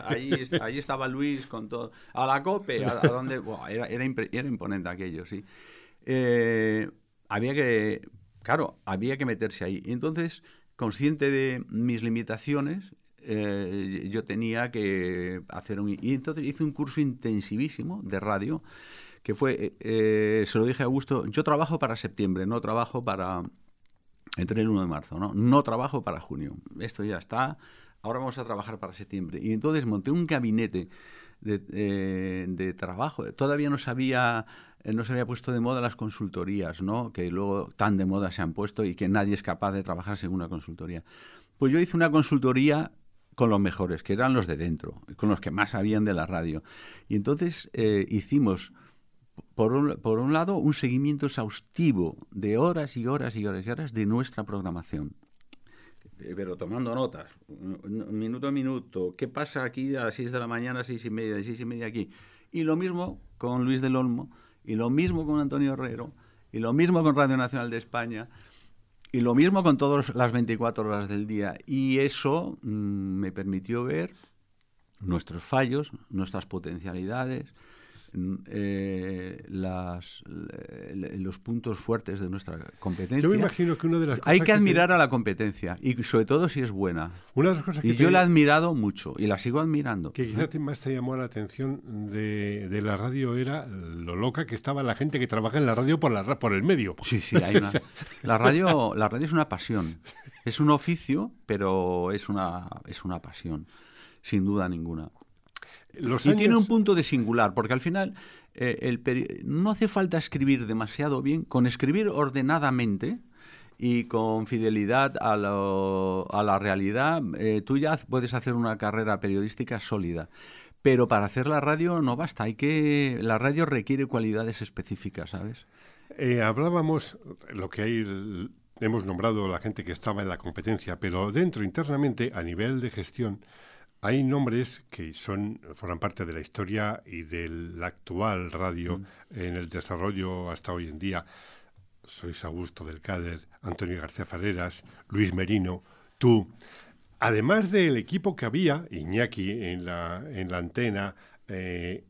Ahí, ahí, estaba Luis con todo. A la cope, a, donde. era, era, era, imponente aquello, sí. Eh, había que. Claro, había que meterse ahí. Y entonces consciente de mis limitaciones, eh, yo tenía que hacer un... Y entonces hice un curso intensivísimo de radio, que fue, eh, eh, se lo dije a Augusto, yo trabajo para septiembre, no trabajo para... Entre el 1 de marzo, ¿no? No trabajo para junio. Esto ya está. Ahora vamos a trabajar para septiembre. Y entonces monté un gabinete de, de trabajo. Todavía no sabía no se había puesto de moda las consultorías, ¿no? que luego tan de moda se han puesto y que nadie es capaz de trabajar según una consultoría. Pues yo hice una consultoría con los mejores, que eran los de dentro, con los que más sabían de la radio. Y entonces eh, hicimos, por un, por un lado, un seguimiento exhaustivo de horas y horas y horas y horas de nuestra programación eh, pero tomando notas, minuto a minuto, qué pasa aquí a las 6 de la mañana, 6 y media, 6 y media aquí. Y lo mismo con Luis del Olmo, y lo mismo con Antonio Herrero, y lo mismo con Radio Nacional de España, y lo mismo con todas las 24 horas del día. Y eso mm, me permitió ver nuestros fallos, nuestras potencialidades, eh, las, los puntos fuertes de nuestra competencia. Yo me imagino que una de las Hay que, admirar a la competencia y sobre todo si es buena. Una de las cosas y yo la he admirado mucho y la sigo admirando. Que quizás más te llamó la atención de, de, la radio era lo loca que estaba la gente que trabaja en la radio por, la, por el medio. Sí, sí, hay una, la, radio, la radio es una pasión. Es un oficio, pero es una, es una pasión, sin duda ninguna y tiene un punto de singular, porque al final eh, el no hace falta escribir demasiado bien, con escribir ordenadamente y con fidelidad a, a la realidad, eh, tú ya puedes hacer una carrera periodística sólida. Pero para hacer la radio no basta, hay que la radio requiere cualidades específicas, ¿sabes? Eh, hablábamos lo que hay hemos nombrado la gente que estaba en la competencia, pero dentro internamente a nivel de gestión hay nombres que son forman parte de la historia y de la actual radio mm. en el desarrollo hasta hoy en día. Sois Augusto del Cáder, Antonio García Ferreras, Luis Merino, tú. Además del equipo que había, Iñaki en la, en la antena, eh,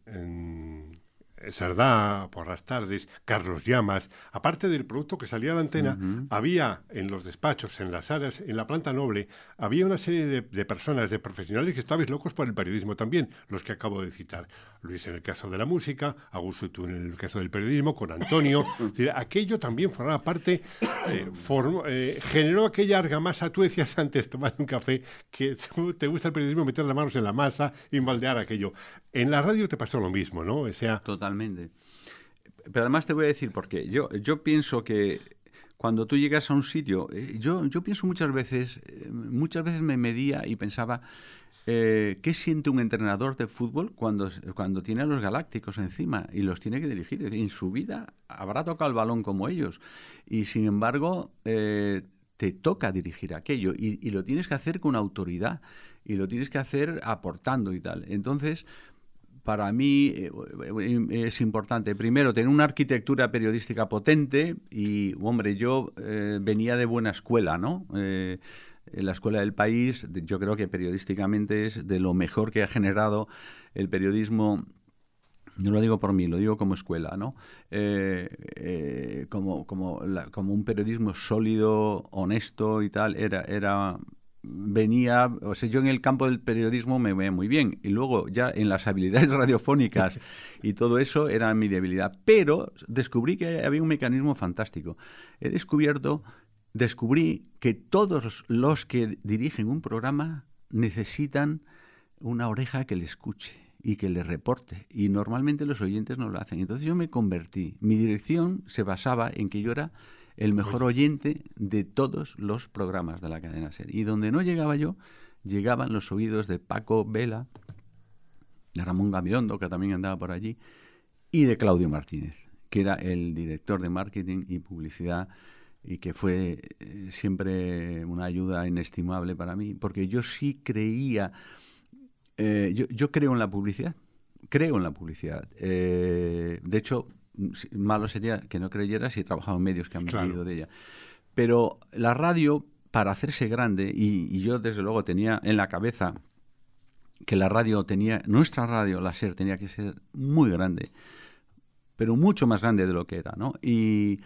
Sardá por las tardes, Carlos Llamas, aparte del producto que salía a la antena, había en los despachos, en las áreas, en la planta noble, había una serie de, personas, de profesionales que estabais locos por el periodismo también, los que acabo de citar. Luis en el caso de la música, Augusto tú en el caso del periodismo, con Antonio. aquello también formaba parte, eh, eh, generó aquella argamasa, tú decías antes, tomar un café, que te gusta el periodismo, meter las manos en la masa y moldear aquello. En la radio te pasó lo mismo, ¿no? O sea, Totalmente. Pero además te voy a decir por qué. Yo, yo pienso que cuando tú llegas a un sitio, eh, yo, yo pienso muchas veces, eh, muchas veces me medía y pensaba, eh, ¿qué siente un entrenador de fútbol cuando, cuando tiene a los galácticos encima y los tiene que dirigir? En su vida habrá tocado el balón como ellos y sin embargo te toca dirigir aquello y, y, lo tienes que hacer con autoridad y lo tienes que hacer aportando y tal. Entonces, para mí eh, es importante, primero, tener una arquitectura periodística potente y, hombre, yo eh, venía de buena escuela, ¿no? Eh, en la escuela del país, yo creo que periodísticamente es de lo mejor que ha generado el periodismo no lo digo por mí, lo digo como escuela, ¿no? como, un periodismo sólido, honesto y tal, era venía, o sea, yo en el campo del periodismo me veía muy bien y luego ya en las habilidades radiofónicas y todo eso era mi debilidad, pero descubrí que había un mecanismo fantástico. He descubierto, descubrí que todos los que dirigen un programa necesitan una oreja que le escuche y que le reporte y normalmente los oyentes no lo hacen. Entonces yo me convertí, mi dirección se basaba en que yo era el mejor oyente de todos los programas de la cadena SER. Y donde no llegaba yo, llegaban los oídos de Paco Vela, de Ramón Gabiondo, que también andaba por allí, y de Claudio Martínez, que era el director de marketing y publicidad y que fue eh, siempre una ayuda inestimable para mí, porque yo sí creía, eh, yo, creo en la publicidad, creo en la publicidad. Eh, de hecho, malo sería que no creyera si he trabajado en medios que han vivido de ella. Pero la radio, para hacerse grande, y, yo desde luego tenía en la cabeza que la radio tenía, nuestra radio, la SER, tenía que ser muy grande, pero mucho más grande de lo que era, ¿no? Y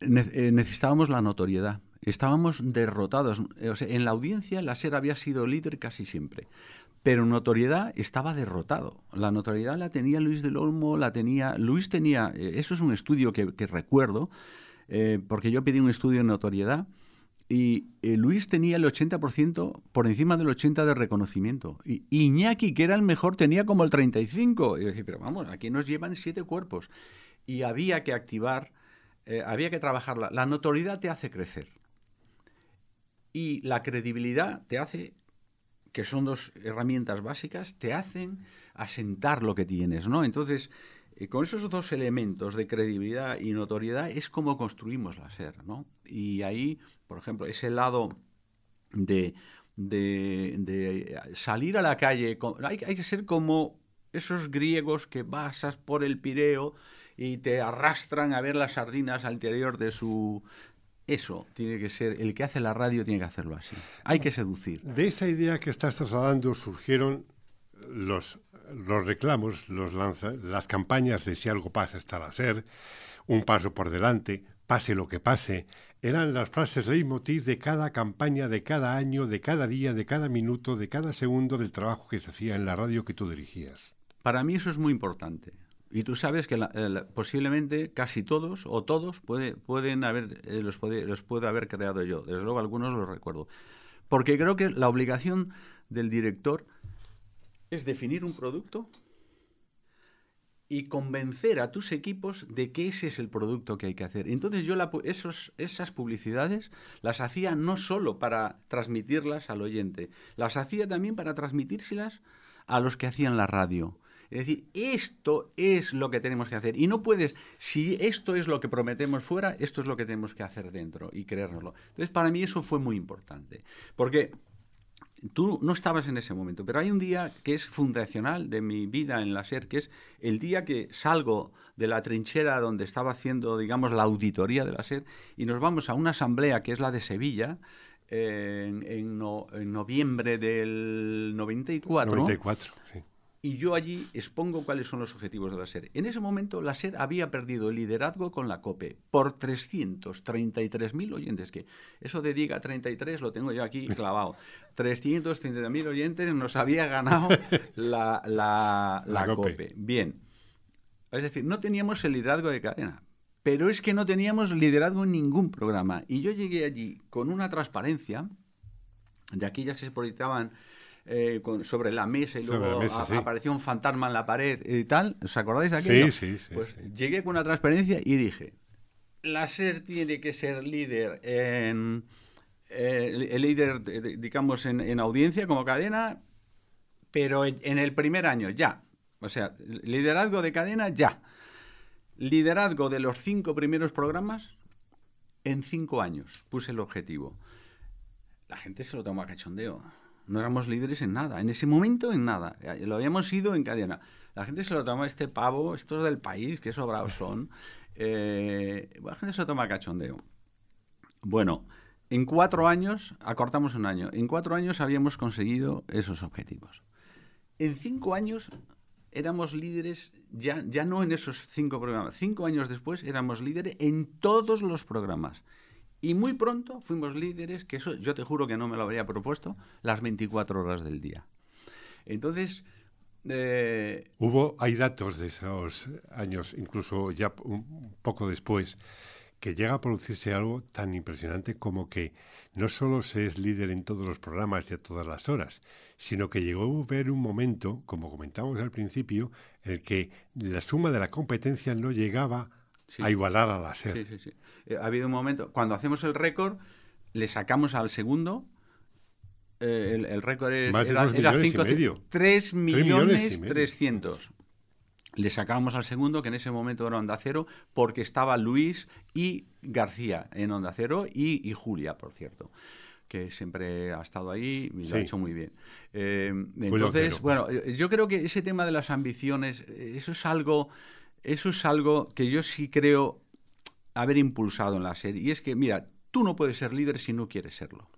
eh, necesitábamos la notoriedad. Estábamos derrotados. en la audiencia la SER había sido líder casi siempre pero notoriedad estaba derrotado. La notoriedad la tenía Luis del Olmo, la tenía... Luis tenía... Eh, eso es un estudio que, recuerdo, eh, porque yo pedí un estudio de notoriedad y eh, Luis tenía el 80% por encima del 80% de reconocimiento. Y Iñaki, que era el mejor, tenía como el 35%. Y yo decía, pero vamos, aquí nos llevan siete cuerpos. Y había que activar, había que trabajarla. La notoriedad te hace crecer. Y la credibilidad te hace que son dos herramientas básicas, te hacen asentar lo que tienes, ¿no? Entonces, eh, con esos dos elementos de credibilidad y notoriedad es como construimos la SER, ¿no? Y ahí, por ejemplo, ese lado de, de, salir a la calle, hay, hay, que ser como esos griegos que pasas por el Pireo y te arrastran a ver las sardinas al interior de su, eso tiene que ser, el que hace la radio tiene que hacerlo así. Hay que seducir. De esa idea que estás trasladando surgieron los, los reclamos, los las campañas de si algo pasa estará a ser, un paso por delante, pase lo que pase, eran las frases leitmotiv de cada campaña, de cada año, de cada día, de cada minuto, de cada segundo del trabajo que se hacía en la radio que tú dirigías. Para mí eso es muy importante. Y tú sabes que posiblemente casi todos o todos puede, pueden haber, eh, los puedo haber creado yo. Desde luego algunos los recuerdo. Porque creo que la obligación del director es definir un producto y convencer a tus equipos de que ese es el producto que hay que hacer. Entonces yo esos, esas publicidades las hacía no solo para transmitirlas al oyente, las hacía también para transmitírselas a los que hacían la radio es decir, esto es lo que tenemos que hacer. Y no puedes, si esto es lo que prometemos fuera, esto es lo que tenemos que hacer dentro y creérnoslo. Entonces, para mí eso fue muy importante. Porque tú no estabas en ese momento, pero hay un día que es fundacional de mi vida en la SER, que es el día que salgo de la trinchera donde estaba haciendo, digamos, la auditoría de la SER y nos vamos a una asamblea que es la de Sevilla, en, noviembre del 94. 94, sí y yo allí expongo cuáles son los objetivos de la SER. En ese momento la SER había perdido el liderazgo con la COPE por 333.000 oyentes, que eso de diga 33 lo tengo yo aquí clavado. 333.000 oyentes nos había ganado la, la, COPE. Bien. Es decir, no teníamos el liderazgo de cadena, pero es que no teníamos liderazgo en ningún programa. Y yo llegué allí con una transparencia, de aquí ya se proyectaban eh, sobre la mesa y luego apareció un fantasma en la pared y tal. ¿Os acordáis de aquello? Sí, sí, Pues llegué con una transparencia y dije, la SER tiene que ser líder en... Eh, el líder, digamos, en, audiencia como cadena, pero en el primer año ya. O sea, liderazgo de cadena ya. Liderazgo de los cinco primeros programas en cinco años. Puse el objetivo. La gente se lo tomó a cachondeo no éramos líderes en nada, en ese momento en nada, lo habíamos ido en cadena. La gente se lo toma este pavo, estos del país, que sobrados son, eh, la gente se lo toma cachondeo. Bueno, en cuatro años, acortamos un año, en cuatro años habíamos conseguido esos objetivos. En cinco años éramos líderes, ya, ya no en esos cinco programas, cinco años después éramos líderes en todos los programas. Y muy pronto fuimos líderes, que eso yo te juro que no me lo habría propuesto, las 24 horas del día. Entonces... Eh, Hubo, hay datos de esos años, incluso ya un poco después, que llega a producirse algo tan impresionante como que no solo se es líder en todos los programas y a todas las horas, sino que llegó a ver un momento, como comentamos al principio, en el que la suma de la competencia no llegaba a igualar a la SER. Sí, sí, sí. Eh, ha habido un momento, cuando hacemos el récord, le sacamos al segundo. Eh, el, récord es, Más era, era cinco, y medio. 3 millones 300. Le sacamos al segundo, que en ese momento era Onda Cero, porque estaba Luis y García en Onda Cero y, Julia, por cierto que siempre ha estado ahí y lo ha hecho muy bien. Eh, entonces, bueno, yo creo que ese tema de las ambiciones, eso es algo eso es algo que yo sí creo haber impulsado en la serie. Y es que, mira, tú no puedes ser líder si no quieres serlo.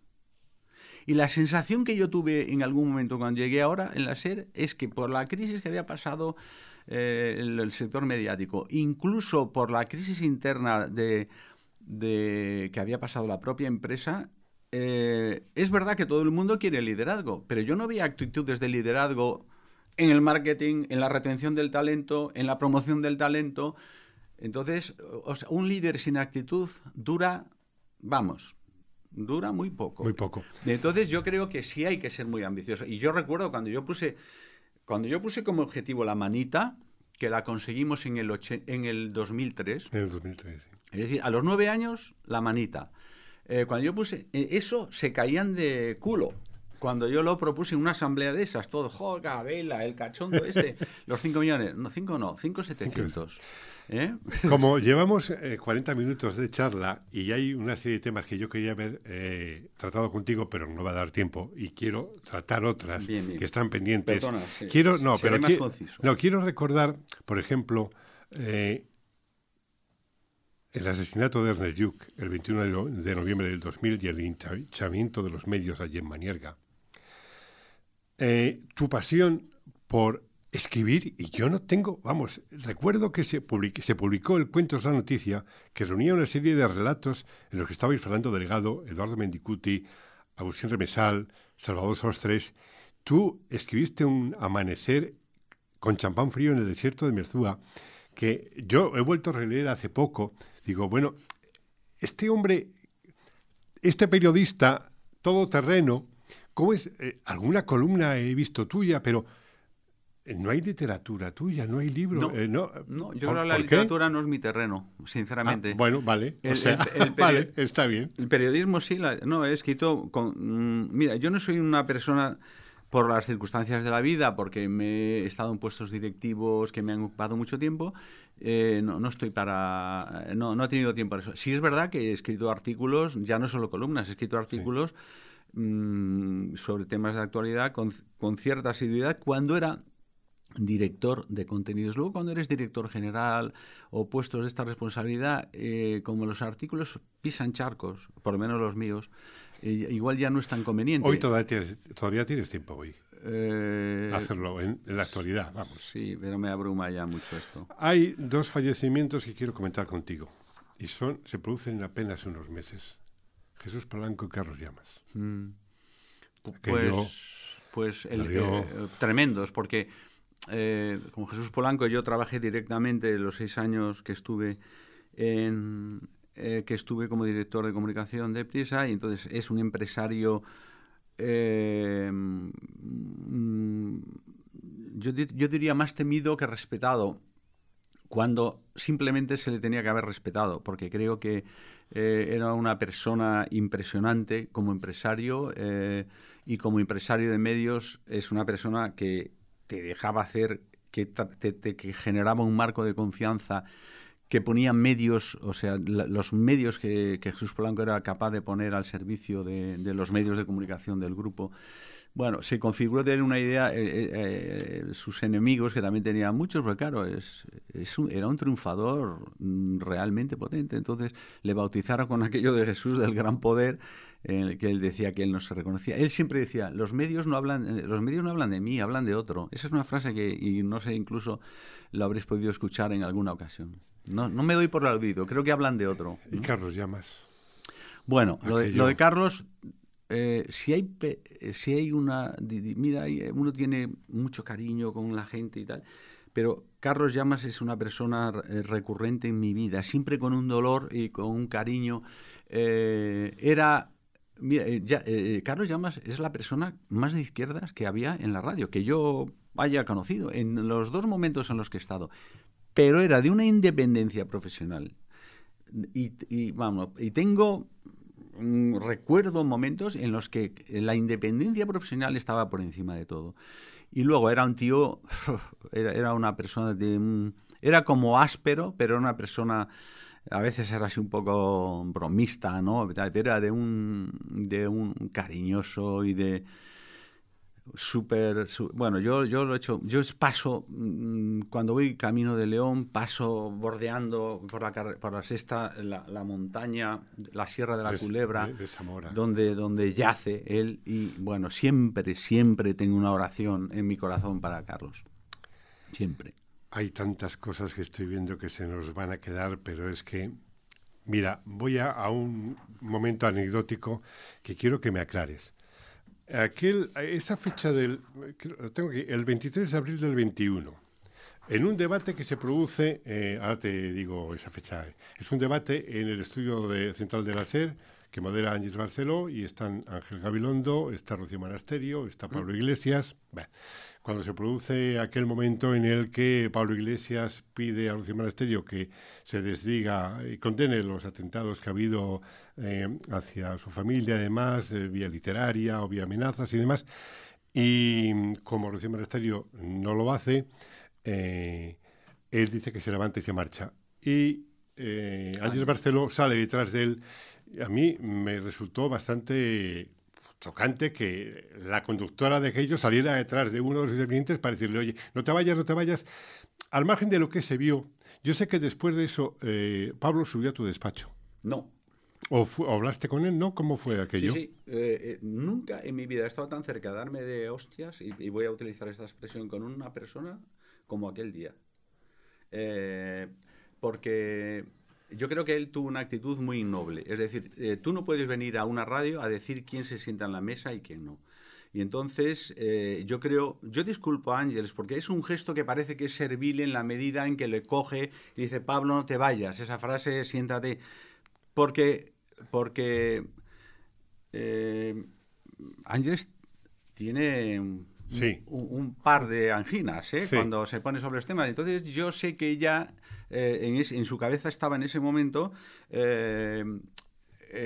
Y la sensación que yo tuve en algún momento cuando llegué ahora en la SER es que por la crisis que había pasado eh, el, sector mediático, incluso por la crisis interna de, que había pasado la propia empresa, eh, es verdad que todo el mundo quiere liderazgo, pero yo no había actitudes de liderazgo en el marketing, en la retención del talento, en la promoción del talento. Entonces, un líder sin actitud dura, vamos, dura muy poco. Muy poco. Entonces, yo creo que sí hay que ser muy ambicioso. Y yo recuerdo cuando yo puse, cuando yo puse como objetivo la manita, que la conseguimos en el, en el 2003. En el 2003, sí. Es decir, a los nueve años, la manita. Eh, cuando yo puse eh, eso, se caían de culo cuando yo lo propuse en una asamblea de esas, todo, joga, vela, el cachondo este, los 5 millones, no, 5 no, 5 700. ¿eh? Como llevamos 40 eh, minutos de charla y hay una serie de temas que yo quería haber eh, tratado contigo, pero no va a dar tiempo y quiero tratar otras que están pendientes. Perdona, quiero, no, pero no, quiero recordar, por ejemplo, el asesinato de Ernest Lluch el 21 de noviembre del 2000 y el hinchamiento de los medios allí en Manierga. Eh, tu pasión por escribir, y yo no tengo, vamos, recuerdo que se, publicó el Cuentos la Noticia, que reunía una serie de relatos en los que estabais Fernando Delgado, Eduardo Mendicuti, Agustín Remesal, Salvador Sostres. Tú escribiste un amanecer con champán frío en el desierto de Merzúa, que yo he vuelto a releer hace poco. Digo, bueno, este hombre, este periodista todoterreno, ¿Cómo es? Eh, alguna columna he visto tuya, pero eh, no hay literatura tuya, no hay libro. No, eh, no, yo creo que la literatura no es mi terreno, sinceramente. Ah, bueno, vale. vale, está bien. El periodismo sí, no, he escrito con... Mm, mira, yo no soy una persona por las circunstancias de la vida, porque me he estado en puestos directivos que me han ocupado mucho tiempo, no, no, estoy para... No, no he tenido tiempo para eso. Sí es verdad que he escrito artículos, ya no solo columnas, he escrito artículos... Mm, sobre temas de actualidad con, cierta asiduidad cuando era director de contenidos. Luego, cuando eres director general o puestos de esta responsabilidad, eh, como los artículos pisan charcos, por lo menos los míos, eh, igual ya no es tan conveniente. Hoy todavía tienes, todavía tienes tiempo hoy. eh, hacerlo en, la actualidad, vamos. Sí, pero me abruma ya mucho esto. Hay dos fallecimientos que quiero comentar contigo y son se producen en apenas unos meses. Jesús Palanco y Carlos Llamas. Mm. Pues, pues eh, tremendos, porque eh, con Jesús Polanco yo trabajé directamente los seis años que estuve en, eh, que estuve como director de comunicación de Prisa y entonces es un empresario mm, yo, yo, diría más temido que respetado cuando simplemente se le tenía que haber respetado porque creo que era una persona impresionante como empresario y como empresario de medios es una persona que te dejaba hacer, que, te, que generaba un marco de confianza que ponía medios, o sea, los medios que, Jesús Polanco era capaz de poner al servicio de, los medios de comunicación del grupo, bueno, se configuró tener una idea, eh, eh, eh, sus enemigos, que también tenían muchos, porque claro, es, era un triunfador mm, realmente potente. Entonces le bautizaron con aquello de Jesús del gran poder, en el que él decía que él no se reconocía. Él siempre decía, los medios no hablan, los medios no hablan de mí, hablan de otro. Esa es una frase que, y no sé, incluso lo habréis podido escuchar en alguna ocasión. No, no me doy por aludido, creo que hablan de otro. ¿Y Carlos Llamas? Bueno, lo de, lo de, Carlos, eh, si, hay, eh, si hay una... Mira, eh, uno tiene mucho cariño con la gente y tal, pero Carlos Llamas es una persona recurrente en mi vida, siempre con un dolor y con un cariño. era... Mira, Carlos Llamas es la persona más de izquierdas que había en la radio, que yo haya conocido, en los dos momentos en los que he estado. Pero era de una independencia profesional. Y, vamos, y tengo recuerdo momentos en los que la independencia profesional estaba por encima de todo. Y luego era un tío, era, una persona de... Era como áspero, pero era una persona a veces era así un poco bromista, ¿no? Era de un, de un cariñoso y de, súper... bueno, yo, yo lo he hecho... Yo paso, mm, cuando voy camino de León, paso bordeando por la, por la sexta la, montaña, la Sierra de la Culebra, donde, donde yace él. Y bueno, siempre, siempre tengo una oración en mi corazón para Carlos. Siempre. Hay tantas cosas que estoy viendo que se nos van a quedar, pero es que... Mira, voy a un momento anecdótico que quiero que me aclares. Aquel, esa fecha del, tengo aquí, el 23 de abril del 21, en un debate que se produce, eh, ahora te digo esa fecha, es un debate en el estudio de, central de la SER que modera Ángel Barceló y están Ángel Gabilondo, está Rocío Monasterio, está Pablo Iglesias cuando se produce aquel momento en el que Pablo Iglesias pide a Lucio Monasterio que se desdiga y condene los atentados que ha habido eh, hacia su familia, además, eh, vía literaria o vía amenazas y demás, y como Lucio Monasterio no lo hace, eh, él dice que se levanta y se marcha. Y Ángel Barceló sale detrás de él. A mí me resultó bastante chocante que la conductora de aquello saliera detrás de uno de los intervinientes para decirle, oye, no te vayas, no te vayas. Al margen de lo que se vio, yo sé que después de eso eh, Pablo subió a tu despacho. No. ¿O, hablaste con él? ¿No? ¿Cómo fue aquello? Sí, sí. Eh, eh, nunca en mi vida he estado tan cerca de darme de hostias, y, voy a utilizar esta expresión, con una persona como aquel día. porque yo creo que él tuvo una actitud muy noble. Es decir, eh, tú no puedes venir a una radio a decir quién se sienta en la mesa y quién no. Y entonces eh, yo creo, yo disculpo a Ángeles porque es un gesto que parece que es servil en la medida en que le coge y dice, Pablo, no te vayas. Esa frase, siéntate. Porque, porque eh, Ángeles tiene un, par de anginas ¿eh? cuando se pone sobre los temas. Entonces yo sé que ella eh, en, su cabeza estaba en ese momento eh,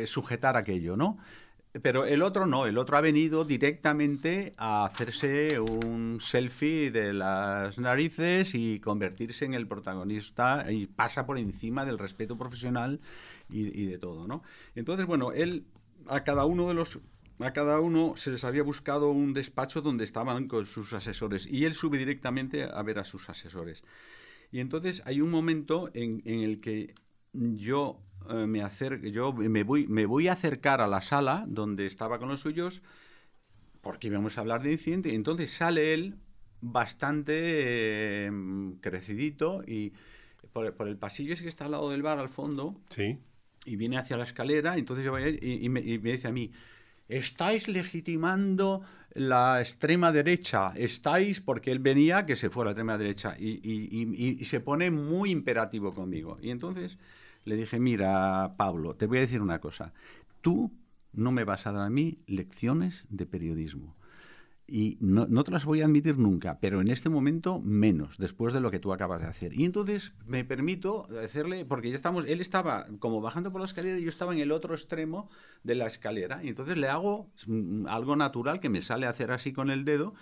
sujetar aquello, ¿no? Pero el otro no, el otro ha venido directamente a hacerse un selfie de las narices y convertirse en el protagonista y pasa por encima del respeto profesional y, y de todo, ¿no? Entonces, bueno, él a cada uno de los a cada uno se les había buscado un despacho donde estaban con sus asesores y él sube directamente a ver a sus asesores. Y entonces hay un momento en, el que yo eh, me acerco, yo me voy, me voy a acercar a la sala donde estaba con los suyos, porque íbamos a hablar de incidente, y entonces sale él bastante eh, crecidito y por, por el pasillo ese que está al lado del bar, al fondo, Sí. y viene hacia la escalera, entonces yo voy a ir y, y me, y me dice a mí, estáis legitimando la extrema derecha, estáis, porque él venía que se fuera a la extrema derecha, y, y- se pone muy imperativo conmigo. Y entonces le dije, mira, Pablo, te voy a decir una cosa, tú no me vas a dar a mí lecciones de periodismo. Y no, no te las voy a admitir nunca, pero en este momento menos, después de lo que tú acabas de hacer. Y entonces me permito hacerle, porque ya estamos, él estaba como bajando por la escalera y yo estaba en el otro extremo de la escalera. Y entonces le hago mm, algo natural que me sale a hacer así con el dedo.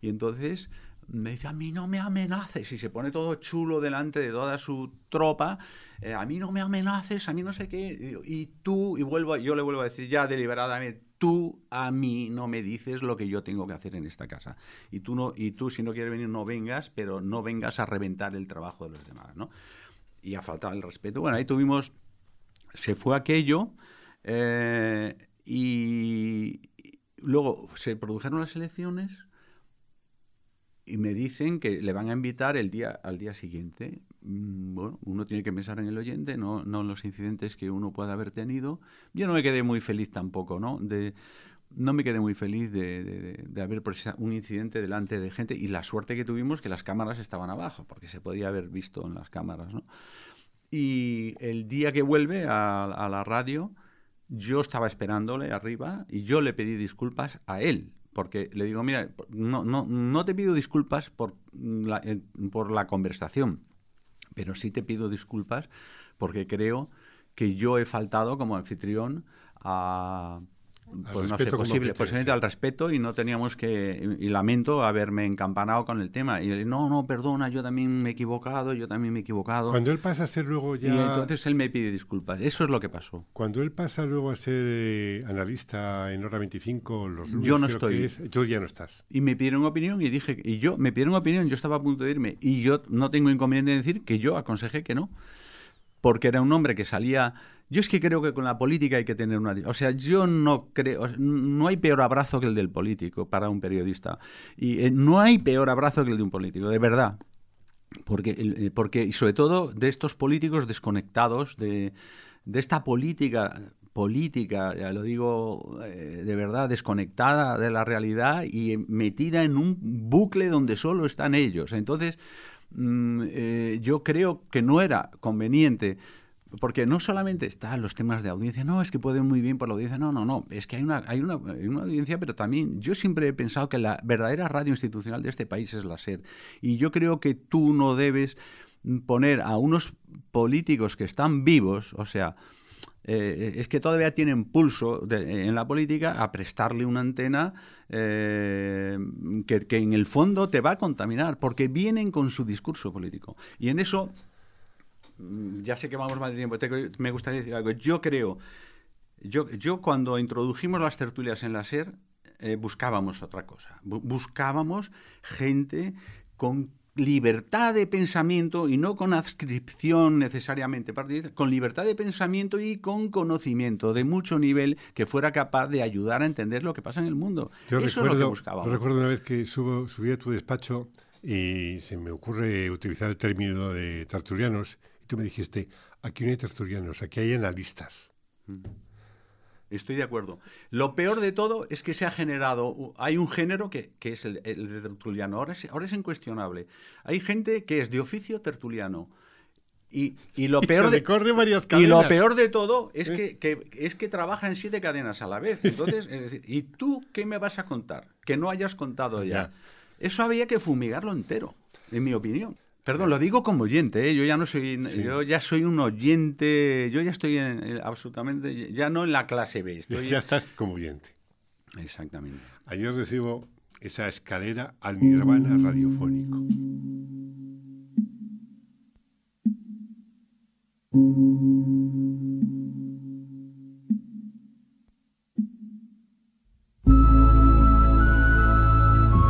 Y entonces me dice, a mí no me amenaces. Y se pone todo chulo delante de toda su tropa. eh, a mí no me amenaces, a mí no sé qué. Y, "Y tú, y vuelvo, yo le vuelvo a decir ya deliberadamente, tú a mí no me dices lo que yo tengo que hacer en esta casa. Y tú, no, y tú si no quieres venir, no vengas, pero no vengas a reventar el trabajo de los demás, ¿no? Y a faltar el respeto. Bueno, ahí tuvimos, se fue aquello eh, y, luego se produjeron las elecciones y me dicen que le van a invitar el día al día siguiente. Mm, Bueno, uno tiene que pensar en el oyente, no, no en los incidentes que uno pueda haber tenido. Yo no me quedé muy feliz tampoco, ¿no? No me quedé muy feliz de, de- de- haber un incidente delante de gente y la suerte que tuvimos que las cámaras estaban abajo, porque se podía haber visto en las cámaras. Y el día que vuelve a, la radio, yo estaba esperándole arriba y yo le pedí disculpas a él. Porque le digo, mira, no, no, no te pido disculpas por la, eh, por la conversación, pero sí te pido disculpas porque creo que yo he faltado como anfitrión a pues no sé, posible, posiblemente al respeto y no teníamos que y lamento haberme emcampanado con el tema. Y él, no no perdona yo también me he equivocado yo también me he equivocado. Cuando él pasa a ser luego ya... y entonces él me pide disculpas eso es lo que pasó. Cuando él pasa luego a ser eh, analista en Hora 25, los lunes Yo no estoy. es, tú ya no estás. y me pidieron opinión y dije y yo me pidieron opinión yo estaba a punto de irme. Y yo no tengo inconveniente en decir que yo aconsejé que no porque era un hombre que salía yo es que creo que con la política hay que tener una o sea yo no creo no hay peor abrazo que el del político para un periodista y eh, no hay peor abrazo que el de un político de verdad porque, eh, porque y sobre todo de estos políticos desconectados de, de esta política política, ya lo digo eh, de verdad, desconectada de la realidad y metida en un bucle donde solo están ellos. Entonces, mm, yo creo que no era conveniente porque no solamente están los temas de audiencia, no, es que pueden muy bien por la audiencia, no, no, no, es que hay una, audiencia, pero también yo siempre he pensado que la verdadera radio institucional de este país es la SER. Y yo creo que tú no debes poner a unos políticos que están vivos, o sea, eh, es que todavía tienen pulso en la política a prestarle una antena eh, que, en el fondo te va a contaminar, porque vienen con su discurso político. Y en eso ya sé que vamos mal de tiempo, te- me gustaría decir algo. Yo creo, yo, yo cuando introdujimos las tertulias en la SER, eh, buscábamos otra cosa. Bu- buscábamos gente con libertad de pensamiento y no con adscripción necesariamente partidista, con libertad de pensamiento y con conocimiento de mucho nivel que fuera capaz de ayudar a entender lo que pasa en el mundo. Yo Eso recuerdo, es lo que buscábamos. yo recuerdo una vez que subo, subí a tu despacho y se me ocurre utilizar el término de tertulianos tú me dijiste, aquí no hay tertulianos, aquí hay analistas. Estoy de acuerdo. Lo peor de todo es que se ha generado, hay un género que, que es el, el de tertuliano, ahora es, ahora es incuestionable. Hay gente que es de oficio tertuliano. Y, y lo peor de, le corre varias y lo peor de todo es que, que- es que trabaja en siete cadenas a la vez. Entonces, es decir, ¿y tú qué me vas a contar? Que no hayas contado ya. Ya. Eso había que fumigarlo entero, en mi opinión. Perdón, lo digo como oyente, ¿eh? yo ya no soy, Sí. yo ya soy un oyente, yo ya estoy en- en- absolutamente, ya no en la clase B, estoy Ya estás como oyente. exactamente. Ayer recibo esa escalera al nirvana radiofónico.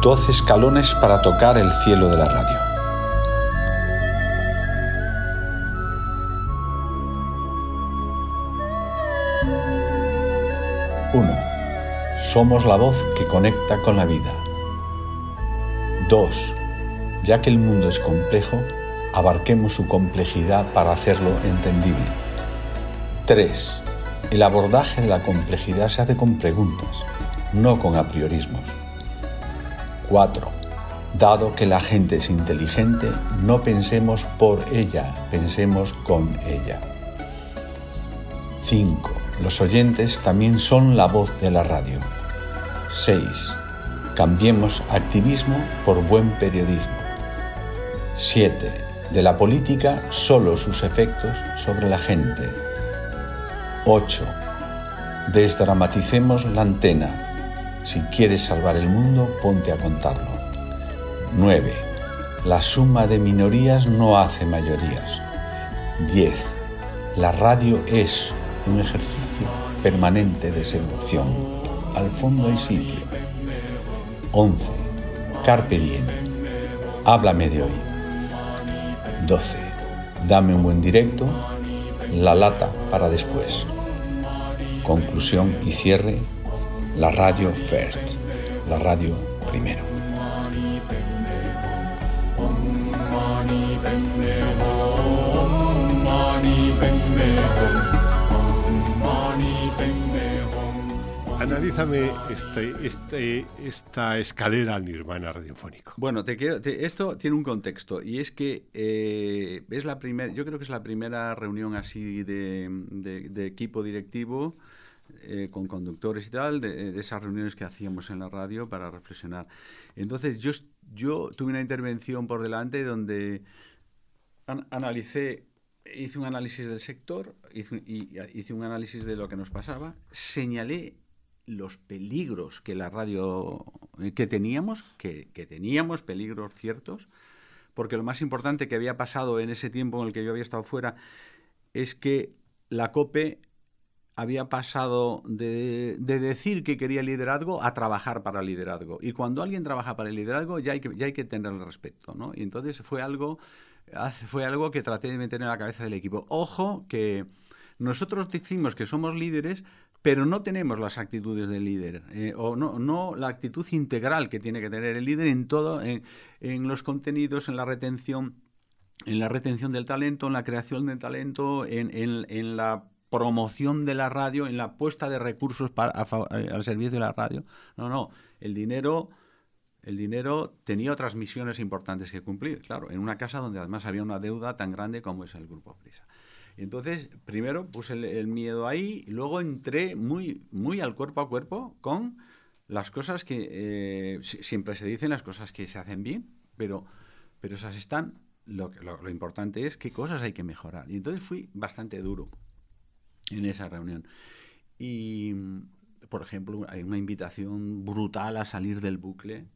Doce escalones para tocar el cielo de la radio. Uno. Somos la voz que conecta con la vida. 2. Ya que el mundo es complejo, abarquemos su complejidad para hacerlo entendible. 3. El abordaje de la complejidad se hace con preguntas, no con apriorismos. 4. Dado que la gente es inteligente, no pensemos por ella, pensemos con ella. 5. Los oyentes también son la voz de la radio. 6. Cambiemos activismo por buen periodismo. 7. De la política solo sus efectos sobre la gente. 8. Desdramaticemos la antena. Si quieres salvar el mundo, ponte a contarlo. 9. La suma de minorías no hace mayorías. 10. La radio es un ejercicio permanente de seducción. Al fondo hay sitio. 11. Carpe diem. Háblame de hoy. 12. Dame un buen directo. La lata para después. Conclusión y cierre. La radio first. La radio primero. Analízame este, este, esta escalera al nirvana radiofónico. Bueno, te quiero, te- esto tiene un contexto y es que eh, es la primera, yo creo que es la primera reunión así de, de- de equipo directivo eh, con conductores y tal, de, de esas reuniones que hacíamos en la radio para reflexionar. Entonces yo, yo tuve una intervención por delante donde an- analicé, hice un análisis del sector hice, un- y hice un análisis de lo que nos pasaba, señalé los peligros que la radio eh, que teníamos, que, teníamos peligros ciertos, porque lo más importante que había pasado en ese tiempo en el que yo había estado fuera es que la COPE había pasado de, de decir que quería liderazgo a trabajar para liderazgo. Y cuando alguien trabaja para el liderazgo ya hay que, ya hay que tenerle respeto. ¿no? Y entonces fue algo, fue algo que traté de meter en la cabeza del equipo. Ojo que nosotros decimos que somos líderes, pero no tenemos las actitudes del líder, eh, o no, no la actitud integral que tiene que tener el líder en todo, en, los contenidos, en la retención, en la retención del talento, en la creación del talento, en, la promoción de la radio, en la puesta de recursos para, eh, al servicio de la radio. No, no, el dinero, el dinero tenía otras misiones importantes que cumplir, claro, en una casa donde además había una deuda tan grande como es el Grupo Prisa. Entonces, primero puse el, miedo ahí, y luego entré muy, muy al cuerpo a cuerpo con las cosas que eh, si- siempre se dicen las cosas que se hacen bien, pero, pero esas están. Lo, lo, importante es qué cosas hay que mejorar. Y entonces fui bastante duro en esa reunión. Y, por ejemplo, hay una invitación brutal a salir del bucle.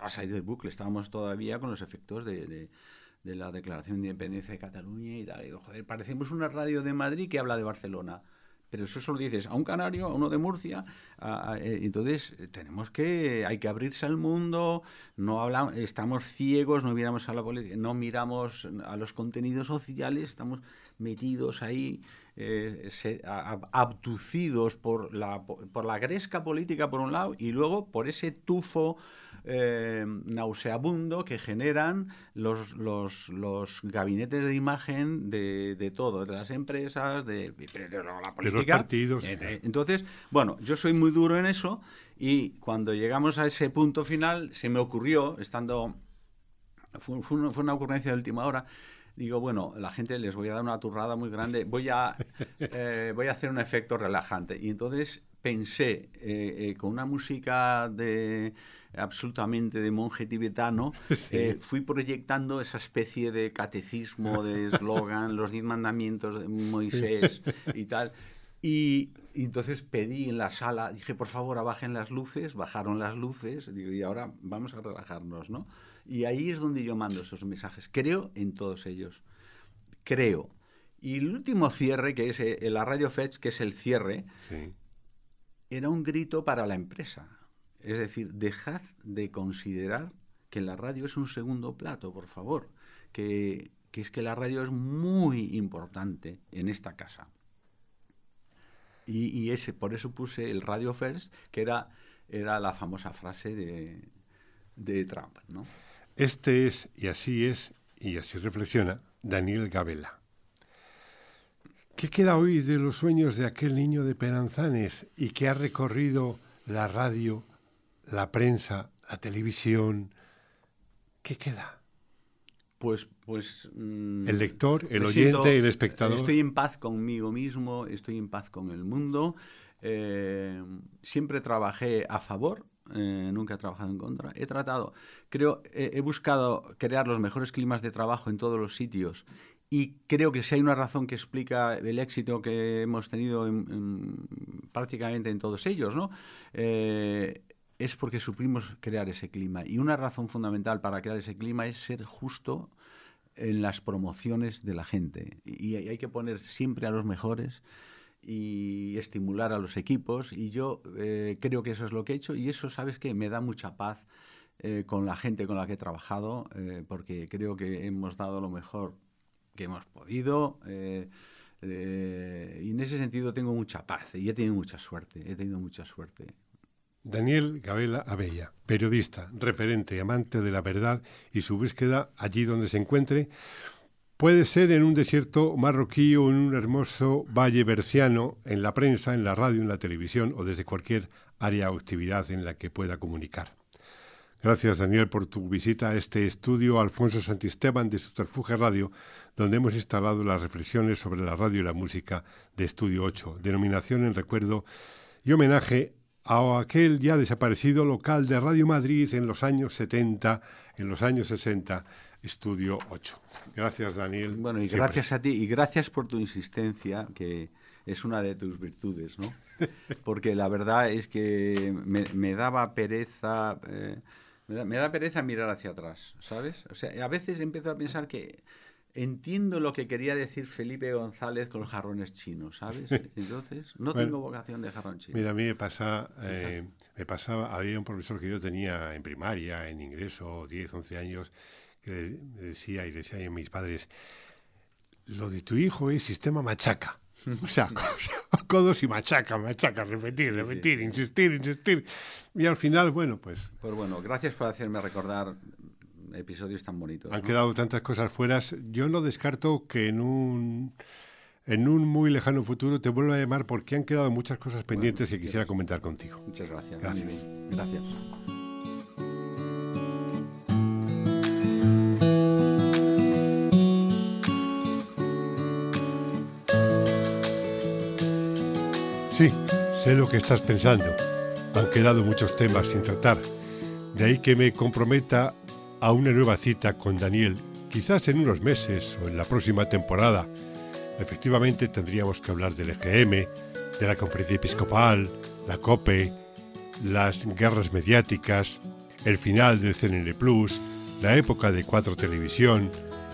A salir del bucle. Estábamos todavía con los efectos de- de la Declaración de Independencia de Cataluña y tal. Y joder, parecemos una radio de Madrid que habla de Barcelona. Pero eso solo dices a un canario, a uno de Murcia. eh, entonces, eh, tenemos que, hay que abrirse al mundo, no hablamos, estamos ciegos, no miramos a la política, no miramos a los contenidos sociales, estamos metidos ahí, eh, abducidos por la, por la gresca política por un lado y luego por ese tufo eh, nauseabundo que generan los, los, los gabinetes de imagen de, de todo, de las empresas, de, de- de la política. partidos, Eh, eh, entonces, bueno, yo soy muy duro en eso y cuando llegamos a ese punto final se me ocurrió, estando, fue, fue una, fue una ocurrencia de última hora, digo, bueno, la gente les voy a dar una turrada muy grande, voy a, eh, voy a hacer un efecto relajante. Y entonces pensé eh, eh, con una música de absolutamente de monje tibetano, eh, fui proyectando esa especie de catecismo, de eslogan, los diez mandamientos de Moisés y tal. Y, y entonces pedí en la sala, dije, por favor, abajen las luces, bajaron las luces, digo, y ahora vamos a relajarnos, ¿no? Y ahí es donde yo mando esos mensajes. Creo en todos ellos. Creo. Y el último cierre, que es la Radio Fetch, que es el cierre, Sí. Era un grito para la empresa. Es decir, dejad de considerar que la radio es un segundo plato, por favor. Que, es que la radio es muy importante en esta casa. Y, ese, por eso puse el Radio First, que era, la famosa frase de, de Trump. ¿no? Este es, y así es, y así reflexiona, Daniel Gabela. ¿Qué queda hoy de los sueños de aquel niño de Peranzanes y que ha recorrido la radio, la prensa, la televisión? ¿Qué queda? Pues, pues. Mm, el lector, el oyente, el espectador. Estoy en paz conmigo mismo, estoy en paz con el mundo. Eh, siempre trabajé a favor, eh, nunca he trabajado en contra. He tratado, creo, he buscado crear los mejores climas de trabajo en todos los sitios y creo que si hay una razón que explica el éxito que hemos tenido prácticamente en todos ellos, ¿no? Eh, es porque supimos crear ese clima. Y una razón fundamental para crear ese clima es ser justo en las promociones de la gente. Y hay que poner siempre a los mejores y estimular a los equipos. Y yo eh, creo que eso es lo que he hecho y eso, ¿sabes qué? Me da mucha paz eh, con la gente con la que he trabajado eh, porque creo que hemos dado lo mejor que hemos podido. y en ese sentido tengo mucha paz y he tenido mucha suerte, he tenido mucha suerte. Daniel Gabela Abella, periodista, referente, amante de la verdad y su búsqueda allí donde se encuentre, puede ser en un desierto marroquí o en un hermoso valle berciano, en la prensa, en la radio, en la televisión o desde cualquier área o actividad en la que pueda comunicar. Gracias, Daniel, por tu visita a este estudio Alfonso Santisteban de Subterfuge Radio, donde hemos instalado las reflexiones sobre la radio y la música de Estudio 8, denominación en recuerdo y homenaje a aquel ya desaparecido local de Radio Madrid en los años 70, en los años 60, Estudio 8. Gracias, Daniel. Bueno, y gracias a ti, y gracias por tu insistencia, que es una de tus virtudes, ¿no? Porque la verdad es que me, daba pereza, eh, me, da, me da pereza mirar hacia atrás, ¿sabes? O sea, a veces empiezo a pensar que entiendo lo que quería decir Felipe González con los jarrones chinos, ¿sabes? Entonces, no tengo vocación de jarrón chino. Mira, a mí me, pasa, eh, me pasaba, había un profesor que yo tenía en primaria, en ingreso, 10, 11 años, que decía y decía a mis padres, lo de tu hijo es sistema machaca. O sea, codos y machaca, machaca, repetir, repetir, insistir, insistir. Y al final, bueno, pues... Pues bueno, gracias por hacerme recordar episodios tan bonitos. Han quedado tantas cosas fuera. Yo no descarto que en un, en un muy lejano futuro te vuelva a llamar porque han quedado muchas cosas pendientes que quisiera comentar contigo. Muchas gracias. Gracias. gracias. Sí, sé lo que estás pensando. Han quedado muchos temas sin tratar. De ahí que me comprometa a una nueva cita con Daniel, quizás en unos meses o en la próxima temporada. Efectivamente tendríamos que hablar del EGM, de la conferencia episcopal, la COPE, las guerras mediáticas, el final del CNN Plus, la época de Cuatro Televisión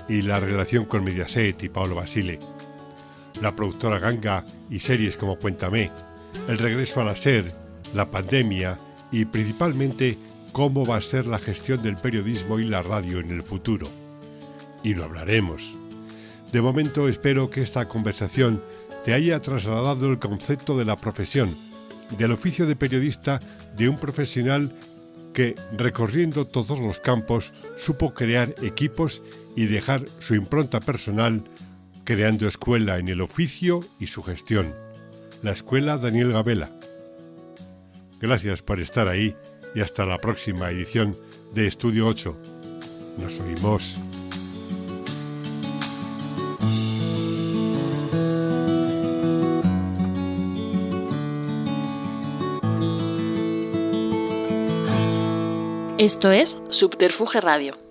y la relación con Mediaset y Paolo Basile, la productora Ganga y series como Cuéntame, el regreso a la SER, la pandemia y principalmente cómo va a ser la gestión del periodismo y la radio en el futuro. Y lo hablaremos. De momento espero que esta conversación te haya trasladado el concepto de la profesión, del oficio de periodista de un profesional que, recorriendo todos los campos, supo crear equipos y dejar su impronta personal, creando escuela en el oficio y su gestión. La Escuela Daniel Gabela. Gracias por estar ahí y hasta la próxima edición de Estudio 8. Nos oímos. Esto es Subterfuge Radio.